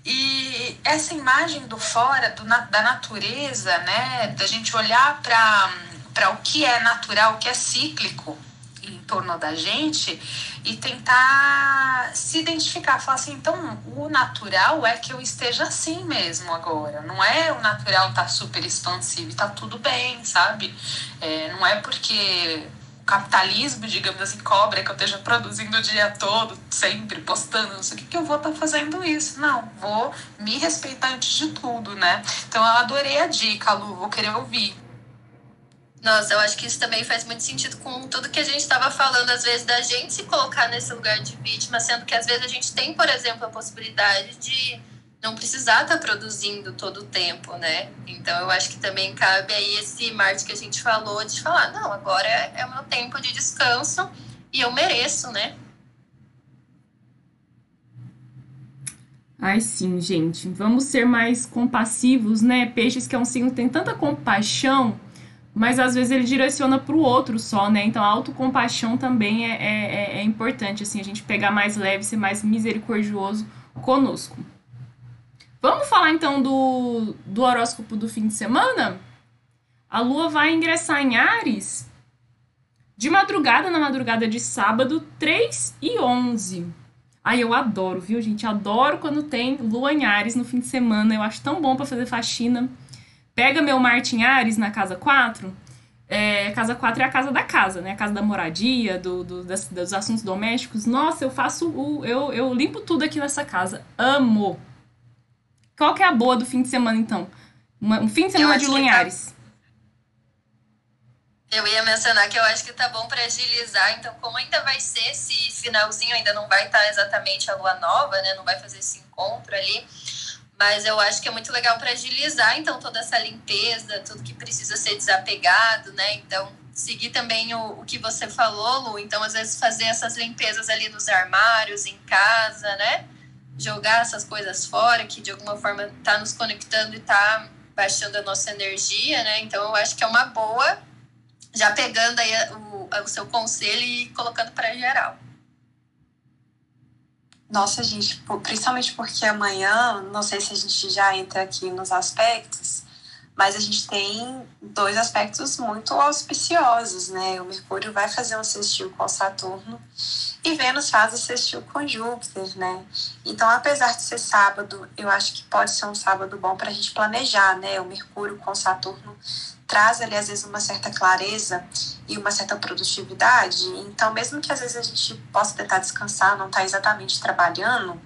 E essa imagem do fora, do, da natureza, né? Da gente olhar para o que é natural, o que é cíclico em torno da gente e tentar se identificar, falar assim, então o natural é que eu esteja assim mesmo agora, não é o natural estar tá super expansivo e tá tudo bem, sabe? É, não é porque o capitalismo, digamos assim, cobra que eu esteja produzindo o dia todo, sempre postando, não sei o que, que eu vou estar tá fazendo isso. Não, vou me respeitar antes de tudo, né? Então eu adorei a dica, Lu, vou querer ouvir. Nossa, eu acho que isso também faz muito sentido com tudo que a gente estava falando, às vezes, da gente se colocar nesse lugar de vítima, sendo que às vezes a gente tem, por exemplo, a possibilidade de não precisar estar tá produzindo todo o tempo, né? Então eu acho que também cabe aí esse Marte que a gente falou de falar, não, agora é, meu tempo de descanso e eu mereço, né? Ai, sim, gente. Vamos ser mais compassivos, né? Peixes, que é um signo tem tanta compaixão, mas às vezes ele direciona para o outro só, né? Então a autocompaixão também é, é, é, é importante, assim, a gente pegar mais leve, ser mais misericordioso conosco. Vamos falar então do, do horóscopo do fim de semana? A lua vai ingressar em Ares de madrugada, na madrugada de sábado, 3 e 11. Ai, eu adoro, viu, gente? Adoro quando tem lua em Ares no fim de semana. Eu acho tão bom para fazer faxina. Pega meu Marte em Ares na casa 4. É, casa 4 é a casa da casa, né? A casa da moradia, do, do das, dos assuntos domésticos. Nossa, eu faço o. Eu, eu limpo tudo aqui nessa casa. Amo! Qual que é a boa do fim de semana, então? Uma, um fim de semana de Lunhares. Tá... Eu ia mencionar que eu acho que tá bom para agilizar, então como ainda vai ser esse finalzinho, ainda não vai estar tá exatamente a lua nova, né? Não vai fazer esse encontro ali. Mas eu acho que é muito legal para agilizar, então, toda essa limpeza, tudo que precisa ser desapegado, né? Então, seguir também o, o que você falou, Lu. Então, às vezes, fazer essas limpezas ali nos armários, em casa, né? jogar essas coisas fora, que de alguma forma está nos conectando e está baixando a nossa energia, né? Então eu acho que é uma boa, já pegando aí o, o seu conselho e colocando para geral. Nossa, gente, principalmente porque amanhã, não sei se a gente já entra aqui nos aspectos, mas a gente tem dois aspectos muito auspiciosos, né? O Mercúrio vai fazer um sextil com Saturno e Vênus faz o sextil com Júpiter, né? Então, apesar de ser sábado, eu acho que pode ser um sábado bom para a gente planejar, né? O Mercúrio com Saturno traz ali, às vezes, uma certa clareza e uma certa produtividade. Então, mesmo que às vezes a gente possa tentar descansar, não tá exatamente trabalhando,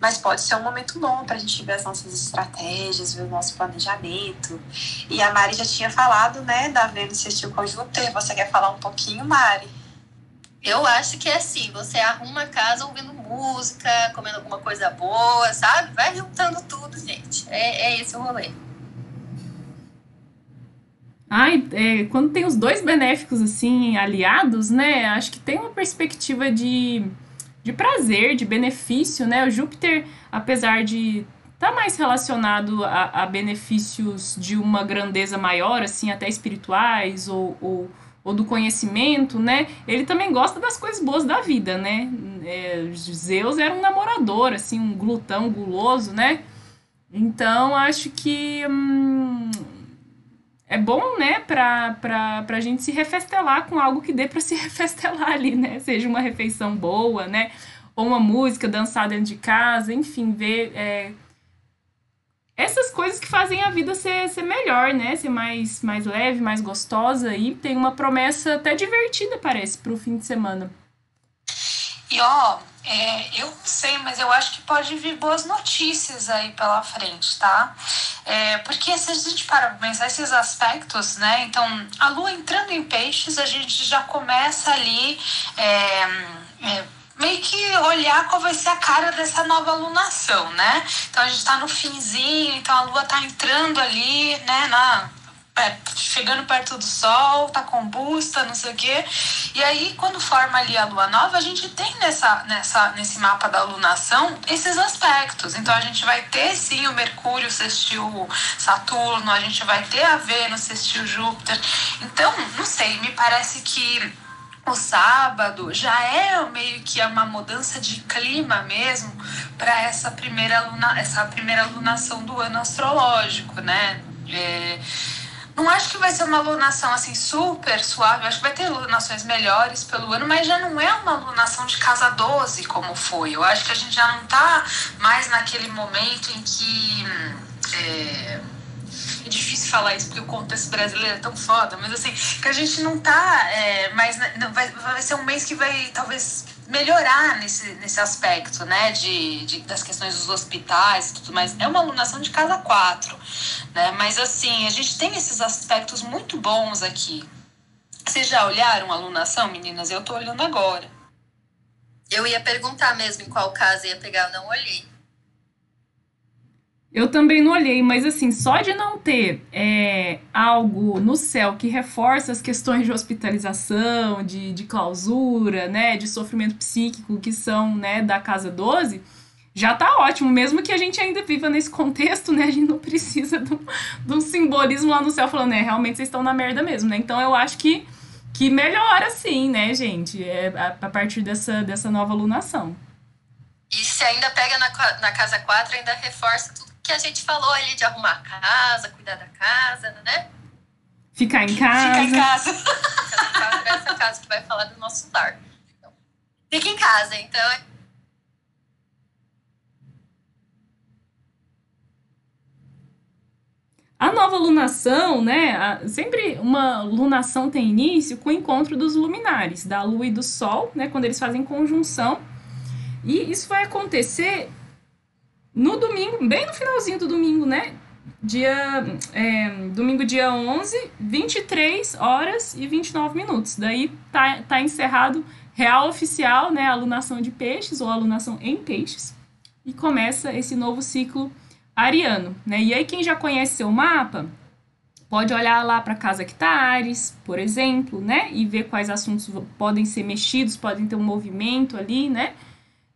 mas pode ser um momento bom para a gente ver as nossas estratégias, ver o nosso planejamento. E a Mari já tinha falado, né, da Vênus sextil com Júpiter. Você quer falar um pouquinho, Mari? Eu acho que é assim, você arruma a casa ouvindo música, comendo alguma coisa boa, sabe? Vai juntando tudo, gente. É, é esse o rolê. Ai, é, quando tem os dois benéficos assim aliados, né? Acho que tem uma perspectiva de, de prazer, de benefício, né? O Júpiter, apesar de estar tá mais relacionado a, a benefícios de uma grandeza maior, assim, até espirituais ou, ou ou do conhecimento, né? Ele também gosta das coisas boas da vida, né? É, Zeus era um namorador, assim, um glutão guloso, né? Então, acho que hum, é bom, né, pra, pra, pra gente se refestelar com algo que dê para se <laughs> refestelar ali, né? Seja uma refeição boa, né? Ou uma música, dançar dentro de casa, enfim, ver... É, essas coisas que fazem a vida ser, ser melhor, né? Ser mais, mais leve, mais gostosa. E tem uma promessa até divertida, parece, para o fim de semana. E ó, é, eu não sei, mas eu acho que pode vir boas notícias aí pela frente, tá? É, porque se a gente para pensar esses aspectos, né? Então, a lua entrando em peixes, a gente já começa ali. É, é meio que olhar qual vai ser a cara dessa nova alunação, né? Então a gente tá no finzinho, então a lua tá entrando ali, né, na chegando perto do sol, tá combusta, não sei o quê. E aí, quando forma ali a lua nova, a gente tem nessa, nessa, nesse mapa da alunação esses aspectos. Então, a gente vai ter sim o Mercúrio sextil Saturno, a gente vai ter a Vênus sextil Júpiter. Então, não sei, me parece que o sábado já é meio que uma mudança de clima mesmo para essa primeira luna, essa primeira lunação do ano astrológico, né? É, não acho que vai ser uma lunação assim super suave, acho que vai ter lunações melhores pelo ano, mas já não é uma lunação de casa 12 como foi. Eu acho que a gente já não tá mais naquele momento em que é, é difícil falar isso porque o contexto brasileiro é tão foda, mas assim, que a gente não tá é, mais. Não, vai, vai ser um mês que vai talvez melhorar nesse, nesse aspecto, né? De, de, das questões dos hospitais e tudo mais. É uma alunação de casa quatro, né? Mas assim, a gente tem esses aspectos muito bons aqui. Vocês já olharam alunação, meninas? Eu tô olhando agora. Eu ia perguntar mesmo em qual casa ia pegar, eu não olhei. Eu também não olhei, mas assim, só de não ter é, algo no céu que reforça as questões de hospitalização, de, de clausura, né, de sofrimento psíquico que são, né, da Casa 12, já tá ótimo. Mesmo que a gente ainda viva nesse contexto, né, a gente não precisa de um, de um simbolismo lá no céu falando, né, realmente vocês estão na merda mesmo, né. Então eu acho que, que melhora sim, né, gente, é, a, a partir dessa, dessa nova lunação. E se ainda pega na, na casa 4, ainda reforça tudo que a gente falou ali de arrumar a casa, cuidar da casa, né? Ficar em casa. Ficar em casa. Ficar em casa <laughs> essa casa que vai falar do nosso lar. Então, fica em casa, então. A nova lunação, né? Sempre uma lunação tem início com o encontro dos luminares, da Lua e do Sol, né? Quando eles fazem conjunção. E isso vai acontecer no domingo, bem no finalzinho do domingo, né? Dia. É, domingo, dia 11, 23 horas e 29 minutos. Daí tá, tá encerrado real oficial, né? Alunação de peixes ou alunação em peixes. E começa esse novo ciclo ariano, né? E aí, quem já conhece seu mapa, pode olhar lá para casa que tá Ares, por exemplo, né? E ver quais assuntos podem ser mexidos, podem ter um movimento ali, né?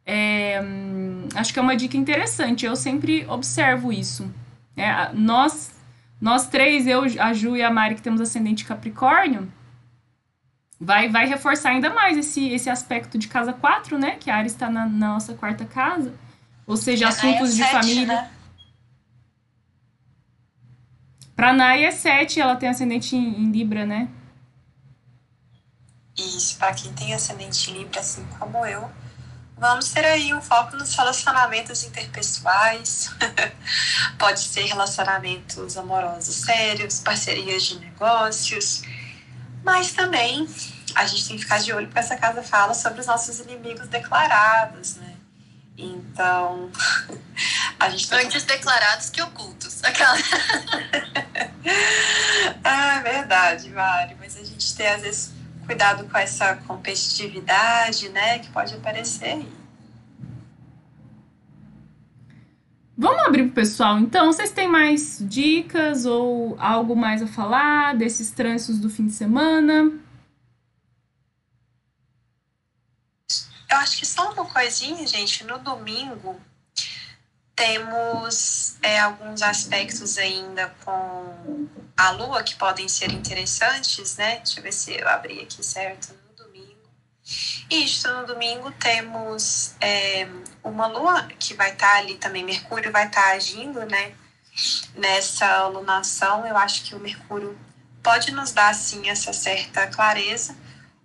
É, acho que é uma dica interessante. Eu sempre observo isso. É, nós, nós três, eu, a Ju e a Mari, que temos ascendente Capricórnio, vai, vai reforçar ainda mais esse, esse aspecto de casa 4, né? Que a Ares está na, na, nossa quarta casa. Ou seja, assuntos de família. Né? Pra Nai é 7, ela tem ascendente em, em Libra, né? Isso, para quem tem ascendente em Libra, assim como eu, Vamos ter aí um foco nos relacionamentos interpessoais, <laughs> pode ser relacionamentos amorosos sérios, parcerias de negócios, mas também a gente tem que ficar de olho porque essa casa fala sobre os nossos inimigos declarados, né? Então, <laughs> a gente tem Antes declarados que ocultos. Aquela. <laughs> ah, é verdade, Mari, mas a gente tem às vezes cuidado com essa competitividade, né, que pode aparecer aí. Vamos abrir pro pessoal, então. Vocês têm mais dicas ou algo mais a falar desses trânsitos do fim de semana? Eu acho que só uma coisinha, gente. No domingo temos é, alguns aspectos ainda com a lua que podem ser interessantes, né? Deixa eu ver se eu abri aqui certo no domingo. Isto, no domingo temos é, uma lua que vai estar tá ali também, Mercúrio vai estar tá agindo, né? Nessa alunação, eu acho que o Mercúrio pode nos dar, assim, essa certa clareza.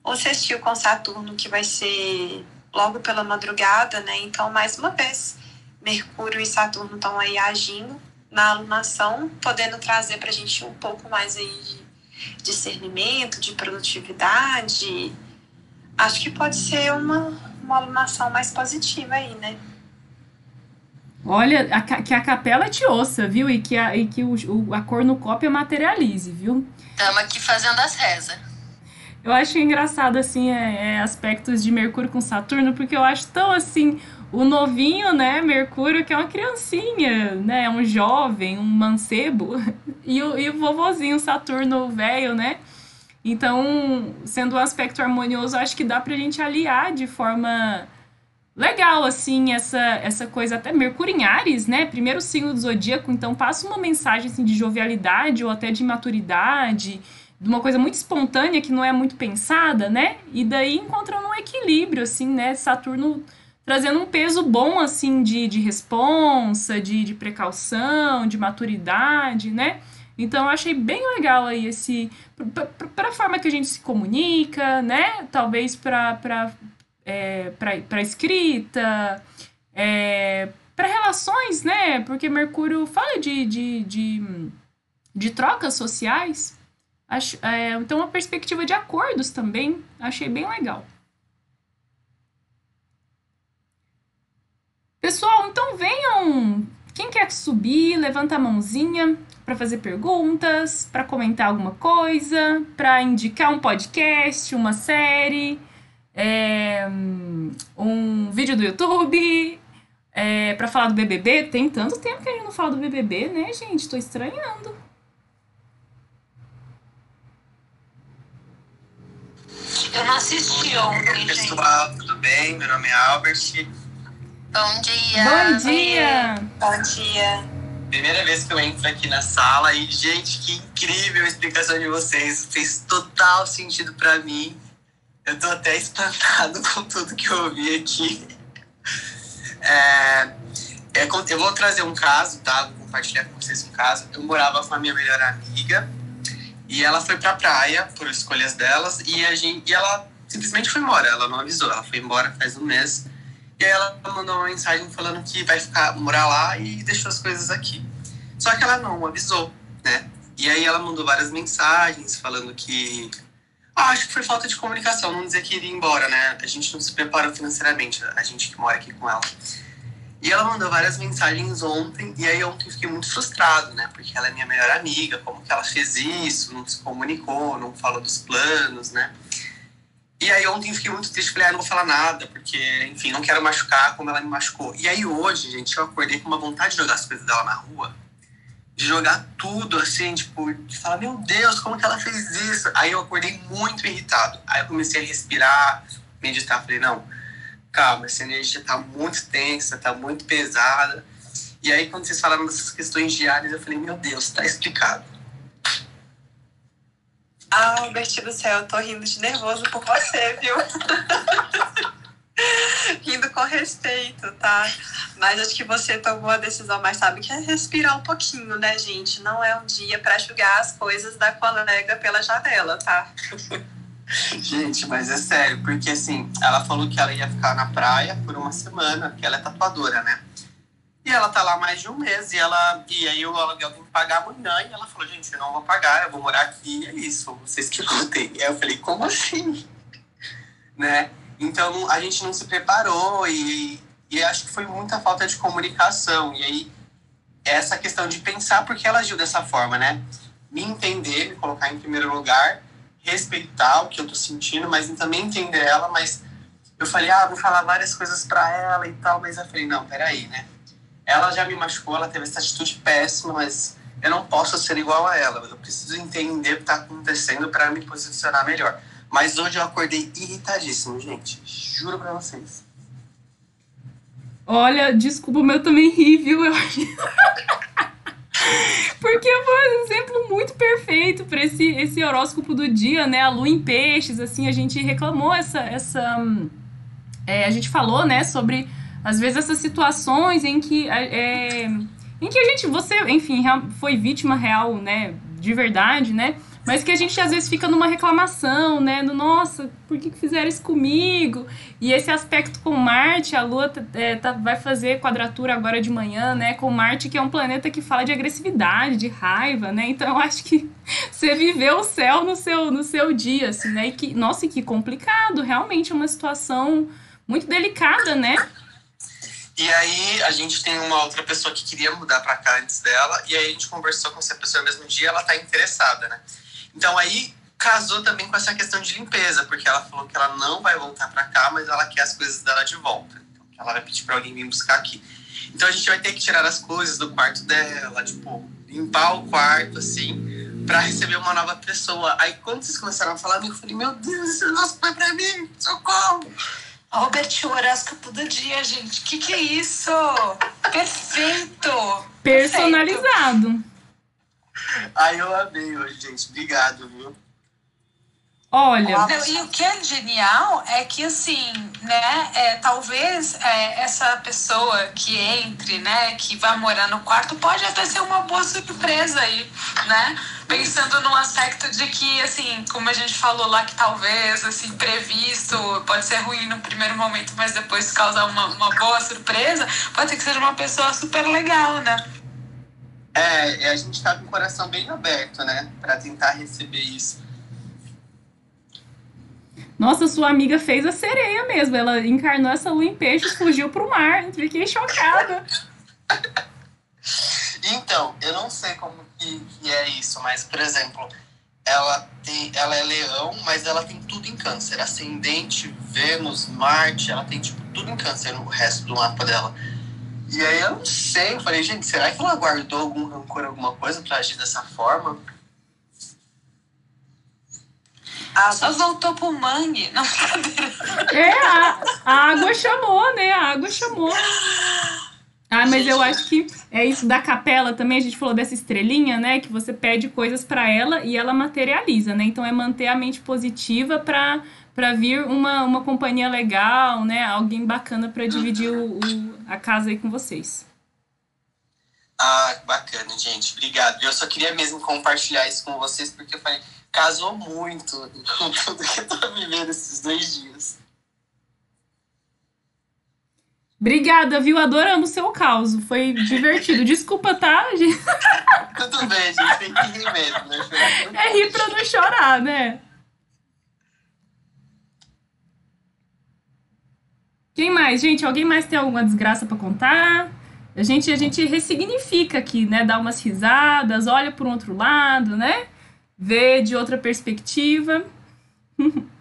Ou sextil com Saturno, que vai ser logo pela madrugada, né? Então, mais uma vez, Mercúrio e Saturno estão aí agindo na alunação, podendo trazer para a gente um pouco mais aí de discernimento, de produtividade. Acho que pode ser uma, uma alunação mais positiva aí, né? Olha, a, que a capela te ouça, viu? E que a, e que o, o a cornucópia materialize, viu? Estamos aqui fazendo as rezas. Eu acho engraçado, assim, é, é, aspectos de Mercúrio com Saturno, porque eu acho tão, assim, o novinho, né, Mercúrio, que é uma criancinha, né, um jovem, um mancebo, <laughs> e o, e o vovozinho Saturno velho, né? Então, sendo um aspecto harmonioso, acho que dá pra gente aliar de forma legal, assim, essa, essa coisa, até Mercúrio em Ares, né? Primeiro signo do zodíaco, então passa uma mensagem, assim, de jovialidade ou até de maturidade, de uma coisa muito espontânea que não é muito pensada, né? E daí encontrando um equilíbrio, assim, né? Saturno trazendo um peso bom, assim, de, de responsa, de, de precaução, de maturidade, né? Então eu achei bem legal aí esse. para a forma que a gente se comunica, né? Talvez para é, escrita, é, para relações, né? Porque Mercúrio fala de, de, de, de trocas sociais. Acho, é, então, uma perspectiva de acordos também. Achei bem legal. Pessoal, então venham. Quem quer subir, levanta a mãozinha para fazer perguntas, para comentar alguma coisa, para indicar um podcast, uma série, é, um vídeo do YouTube, é, para falar do BBB. Tem tanto tempo que a gente não fala do BBB, né, gente? Tô estranhando. Eu não assisti ontem, pessoal, tudo bem? Meu nome é Albert. Bom dia. Bom dia! Bom dia. Primeira vez que eu entro aqui na sala e, gente, que incrível a explicação de vocês. Fez total sentido pra mim. Eu tô até espantado <laughs> com tudo que eu ouvi aqui. É, é, eu vou trazer um caso, tá? Vou compartilhar com vocês um caso. Eu morava com a minha melhor amiga e ela foi pra praia por escolhas delas e, a gente, e ela simplesmente foi embora. Ela não avisou. Ela foi embora faz um mês. E ela mandou uma mensagem falando que vai ficar morar lá e deixou as coisas aqui. Só que ela não avisou, né? E aí ela mandou várias mensagens falando que. Ah, acho que foi falta de comunicação, não dizer que iria embora, né? A gente não se preparou financeiramente, a gente que mora aqui com ela. E ela mandou várias mensagens ontem, e aí ontem fiquei muito frustrado, né? Porque ela é minha melhor amiga, como que ela fez isso, não se comunicou, não falou dos planos, né? E aí ontem fiquei muito triste, falei, ah, não vou falar nada, porque, enfim, não quero machucar como ela me machucou. E aí hoje, gente, eu acordei com uma vontade de jogar as coisas dela na rua, de jogar tudo, assim, tipo, de falar, meu Deus, como que ela fez isso? Aí eu acordei muito irritado. Aí eu comecei a respirar, meditar, falei, não, calma, essa energia tá muito tensa, tá muito pesada. E aí quando vocês falaram dessas questões diárias, eu falei, meu Deus, tá explicado. Ah, Albert do céu, eu tô rindo de nervoso por você, viu? <laughs> rindo com respeito, tá? Mas acho que você tomou a decisão, mas sabe que é respirar um pouquinho, né, gente? Não é um dia pra julgar as coisas da colega pela janela, tá? Gente, mas é sério, porque assim, ela falou que ela ia ficar na praia por uma semana, porque ela é tatuadora, né? E ela tá lá mais de um mês, e ela. E aí o aluguel tem que pagar amanhã, e ela falou, gente, eu não vou pagar, eu vou morar aqui, é isso, vocês que lutem. E aí eu falei, como assim? <laughs> Né? Então a gente não se preparou e, e acho que foi muita falta de comunicação. E aí, essa questão de pensar porque ela agiu dessa forma, né? Me entender, me colocar em primeiro lugar, respeitar o que eu tô sentindo, mas também entender ela. Mas eu falei, ah, vou falar várias coisas pra ela e tal, mas eu falei, não, peraí, né? Ela já me machucou, ela teve essa atitude péssima, mas eu não posso ser igual a ela. Eu preciso entender o que tá acontecendo para me posicionar melhor. Mas hoje eu acordei irritadíssimo, gente. Juro pra vocês. Olha, desculpa, mas eu também ri, viu? Eu <laughs> Porque foi um exemplo muito perfeito para esse, esse horóscopo do dia, né? A lua em peixes, assim, a gente reclamou essa. essa hum, é, a gente falou, né, sobre, às vezes, essas situações em que. é, em que a gente, você, enfim, foi vítima real, né, de verdade, né? Mas que a gente às vezes fica numa reclamação, né? Do nossa, por que, que fizeram isso comigo? E esse aspecto com Marte, a Lua tá- é, tá- vai fazer quadratura agora de manhã, né? Com Marte, que é um planeta que fala de agressividade, de raiva, né? Então eu acho que <laughs> você viveu o céu no seu, no seu dia, assim, né? E que, nossa, e que complicado, realmente é uma situação muito delicada, né? E aí a gente tem uma outra pessoa que queria mudar pra cá antes dela, e aí a gente conversou com essa pessoa no mesmo dia, ela tá interessada, né? Então aí casou também com essa questão de limpeza, porque ela falou que ela não vai voltar pra cá, mas ela quer as coisas dela de volta. Então ela vai pedir pra alguém vir buscar aqui. Então a gente vai ter que tirar as coisas do quarto dela, tipo, limpar o quarto, assim, pra receber uma nova pessoa. Aí quando vocês começaram a falar, eu falei, meu Deus, esse nosso pai pra mim, socorro! Albert, o horóscopo do dia, gente. Que que é isso? Perfeito! Personalizado. Aí eu amei hoje, gente. Obrigado, viu? Olha, Não, e o que é genial é que, assim, né, é, talvez é, essa pessoa que entre, né, que vai morar no quarto, pode até ser uma boa surpresa aí, né? Pensando num aspecto de que, assim, como a gente falou lá, que talvez, assim, previsto, pode ser ruim no primeiro momento, mas depois causar uma, uma boa surpresa, pode ser que seja uma pessoa super legal, né? É, a gente tá com o coração bem aberto, né? Pra tentar receber isso. Nossa, sua amiga fez a sereia mesmo. Ela encarnou essa lua em peixes, fugiu pro mar. Fiquei chocada. Então, eu não sei como que, que é isso, mas, por exemplo, ela, tem, ela é leão, mas ela tem tudo em câncer. Ascendente, Vênus, Marte, ela tem, tipo, tudo em câncer no resto do mapa dela. E aí eu não sei, eu falei, gente, será que ela guardou algum rancor, alguma coisa pra agir dessa forma? Ah, só voltou pro mangue. Não, É, a, a água chamou, né? A água chamou. Ah, mas Gente. eu acho que é isso da capela também. A gente falou dessa estrelinha, né? Que você pede coisas pra ela e ela materializa, né? Então é manter a mente positiva pra, pra vir uma, uma companhia legal, né? Alguém bacana pra dividir o, o- a casa aí com vocês. Ah, bacana, gente. Obrigado. Eu só queria mesmo compartilhar isso com vocês, porque eu falei, casou muito com tudo que eu tô vivendo esses dois dias. Obrigada, viu? Adoramos o seu caos. Foi divertido. Desculpa, tá? gente? Tudo bem, gente, tem que rir mesmo, né? É rir pra não chorar, né? Quem mais? Gente, alguém mais tem alguma desgraça pra contar? A gente, a gente ressignifica aqui, né? Dá umas risadas, olha por um outro lado, né? Vê de outra perspectiva. <laughs>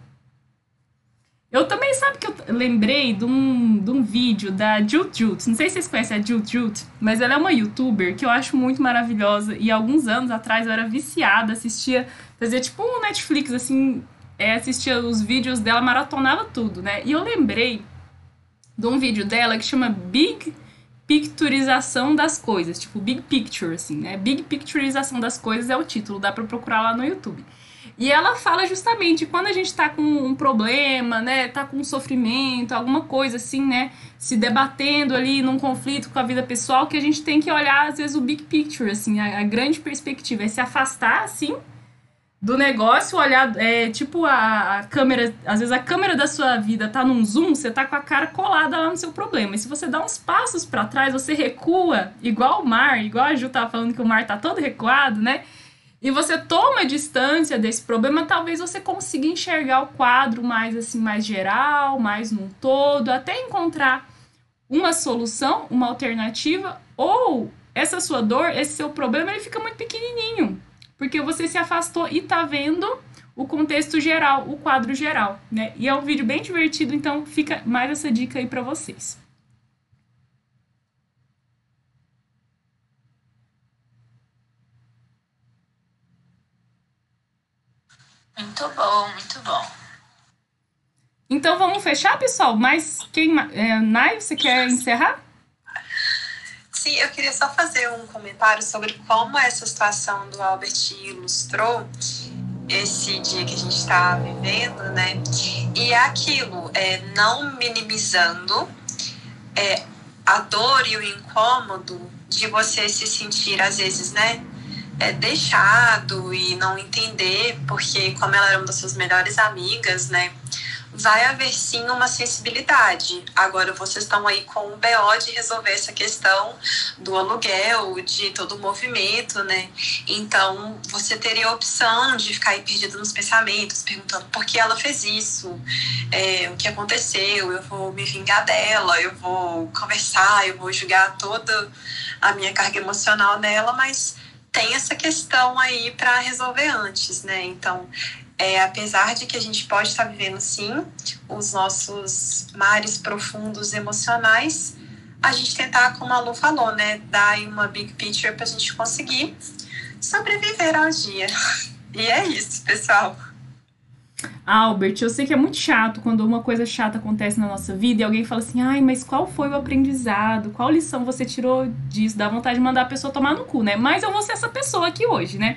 Eu também, sabe que eu lembrei de um, de um vídeo da Jut Jut. Não sei se vocês conhecem a Jut Jut, mas ela é uma youtuber que eu acho muito maravilhosa. E alguns anos atrás eu era viciada, assistia, fazia tipo um Netflix, assim, é, assistia os vídeos dela, maratonava tudo, né? E eu lembrei de um vídeo dela que chama Big Picturização das Coisas, tipo Big Picture, assim, né? Big Picturização das Coisas é o título, dá pra procurar lá no YouTube. E ela fala justamente quando a gente tá com um problema, né, tá com um sofrimento, alguma coisa assim, né, se debatendo ali num conflito com a vida pessoal, que a gente tem que olhar às vezes o big picture, assim, a, a grande perspectiva, é se afastar assim do negócio, olhar, é, tipo a, a câmera, às vezes a câmera da sua vida tá num zoom, você tá com a cara colada lá no seu problema. E se você dá uns passos para trás, você recua, igual o mar, igual a Ju tava falando que o mar tá todo recuado, né? E você toma distância desse problema, talvez você consiga enxergar o quadro mais assim, mais geral, mais num todo, até encontrar uma solução, uma alternativa, ou essa sua dor, esse seu problema, ele fica muito pequenininho, porque você se afastou e tá vendo o contexto geral, o quadro geral, né? E é um vídeo bem divertido, então fica mais essa dica aí para vocês. Muito bom, muito bom. Então vamos fechar, pessoal? Mas quem, é, Nai, você quer encerrar? Sim, eu queria só fazer um comentário sobre como essa situação do Albert ilustrou esse dia que a gente está vivendo, né? E é aquilo, é, não minimizando é, a dor e o incômodo de você se sentir, às vezes, né? É, deixado e não entender, porque como ela era uma das suas melhores amigas, né? Vai haver sim uma sensibilidade. Agora vocês estão aí com o BO de resolver essa questão do aluguel, de todo o movimento, né? Então você teria a opção de ficar aí perdido nos pensamentos, perguntando por que ela fez isso, é, o que aconteceu, eu vou me vingar dela, eu vou conversar, eu vou julgar toda a minha carga emocional nela, mas tem essa questão aí para resolver antes, né? Então, é, apesar de que a gente pode estar vivendo sim os nossos mares profundos emocionais, a gente tentar, como a Lu falou, né, dar uma big picture para a gente conseguir sobreviver ao dia. <laughs> E é isso, pessoal. Albert, eu sei que é muito chato quando uma coisa chata acontece na nossa vida e alguém fala assim, ai, mas qual foi o aprendizado? Qual lição você tirou disso? Dá vontade de mandar a pessoa tomar no cu, né? Mas eu vou ser essa pessoa aqui hoje, né?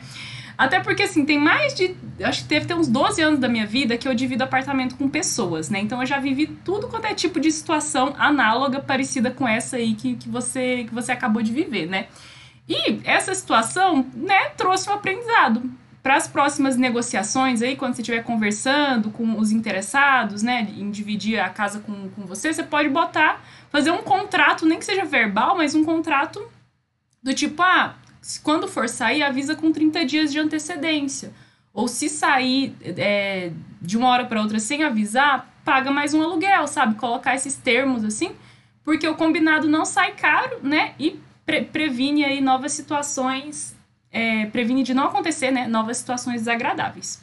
Até porque, assim, tem mais de. Acho que deve ter uns 12 anos da minha vida que eu divido apartamento com pessoas, né? Então eu já vivi tudo quanto é tipo de situação análoga, parecida com essa aí que, que, você, que você acabou de viver, né? E essa situação, né, trouxe um aprendizado para as próximas negociações aí, quando você estiver conversando com os interessados, né, em dividir a casa com, com você, você pode botar, fazer um contrato, nem que seja verbal, mas um contrato do tipo, ah, quando for sair, avisa com 30 dias de antecedência. Ou se sair é, de uma hora para outra sem avisar, paga mais um aluguel, sabe? Colocar esses termos assim, porque o combinado não sai caro, né? E pre previne aí novas situações, é, previne de não acontecer, né? Novas situações desagradáveis.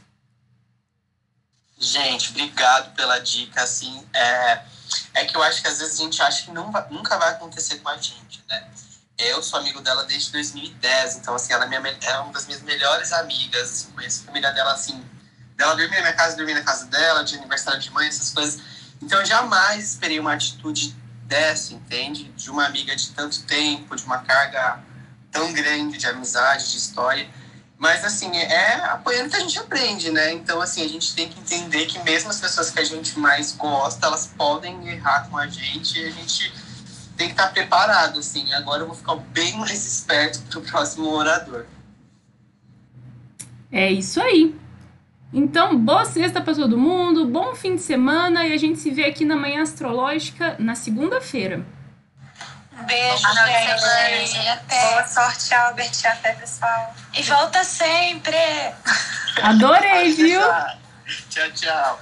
Gente, obrigado pela dica, assim, é é que eu acho que às vezes a gente acha que não nunca vai acontecer com a gente, né? Eu sou amigo dela desde 2010, então, assim, ela é, minha, é uma das minhas melhores amigas. Assim, conheço a família dela, assim, dela dormir na minha casa, dormir na casa dela, de aniversário de mãe, essas coisas. Então, eu jamais esperei uma atitude dessa, entende? De uma amiga de tanto tempo, de uma carga tão grande de amizade, de história. Mas, assim, é apoiando que a gente aprende, né? Então, assim, a gente tem que entender que mesmo as pessoas que a gente mais gosta, elas podem errar com a gente e a gente tem que estar preparado, assim. Agora eu vou ficar bem mais esperto para o próximo orador. É isso aí. Então, boa sexta para todo mundo, bom fim de semana e a gente se vê aqui na Manhã Astrológica na segunda-feira. Um beijo, gente. Até. Boa sorte, Albert. Até, pessoal. E volta sempre. Adorei, viu? Tchau, tchau.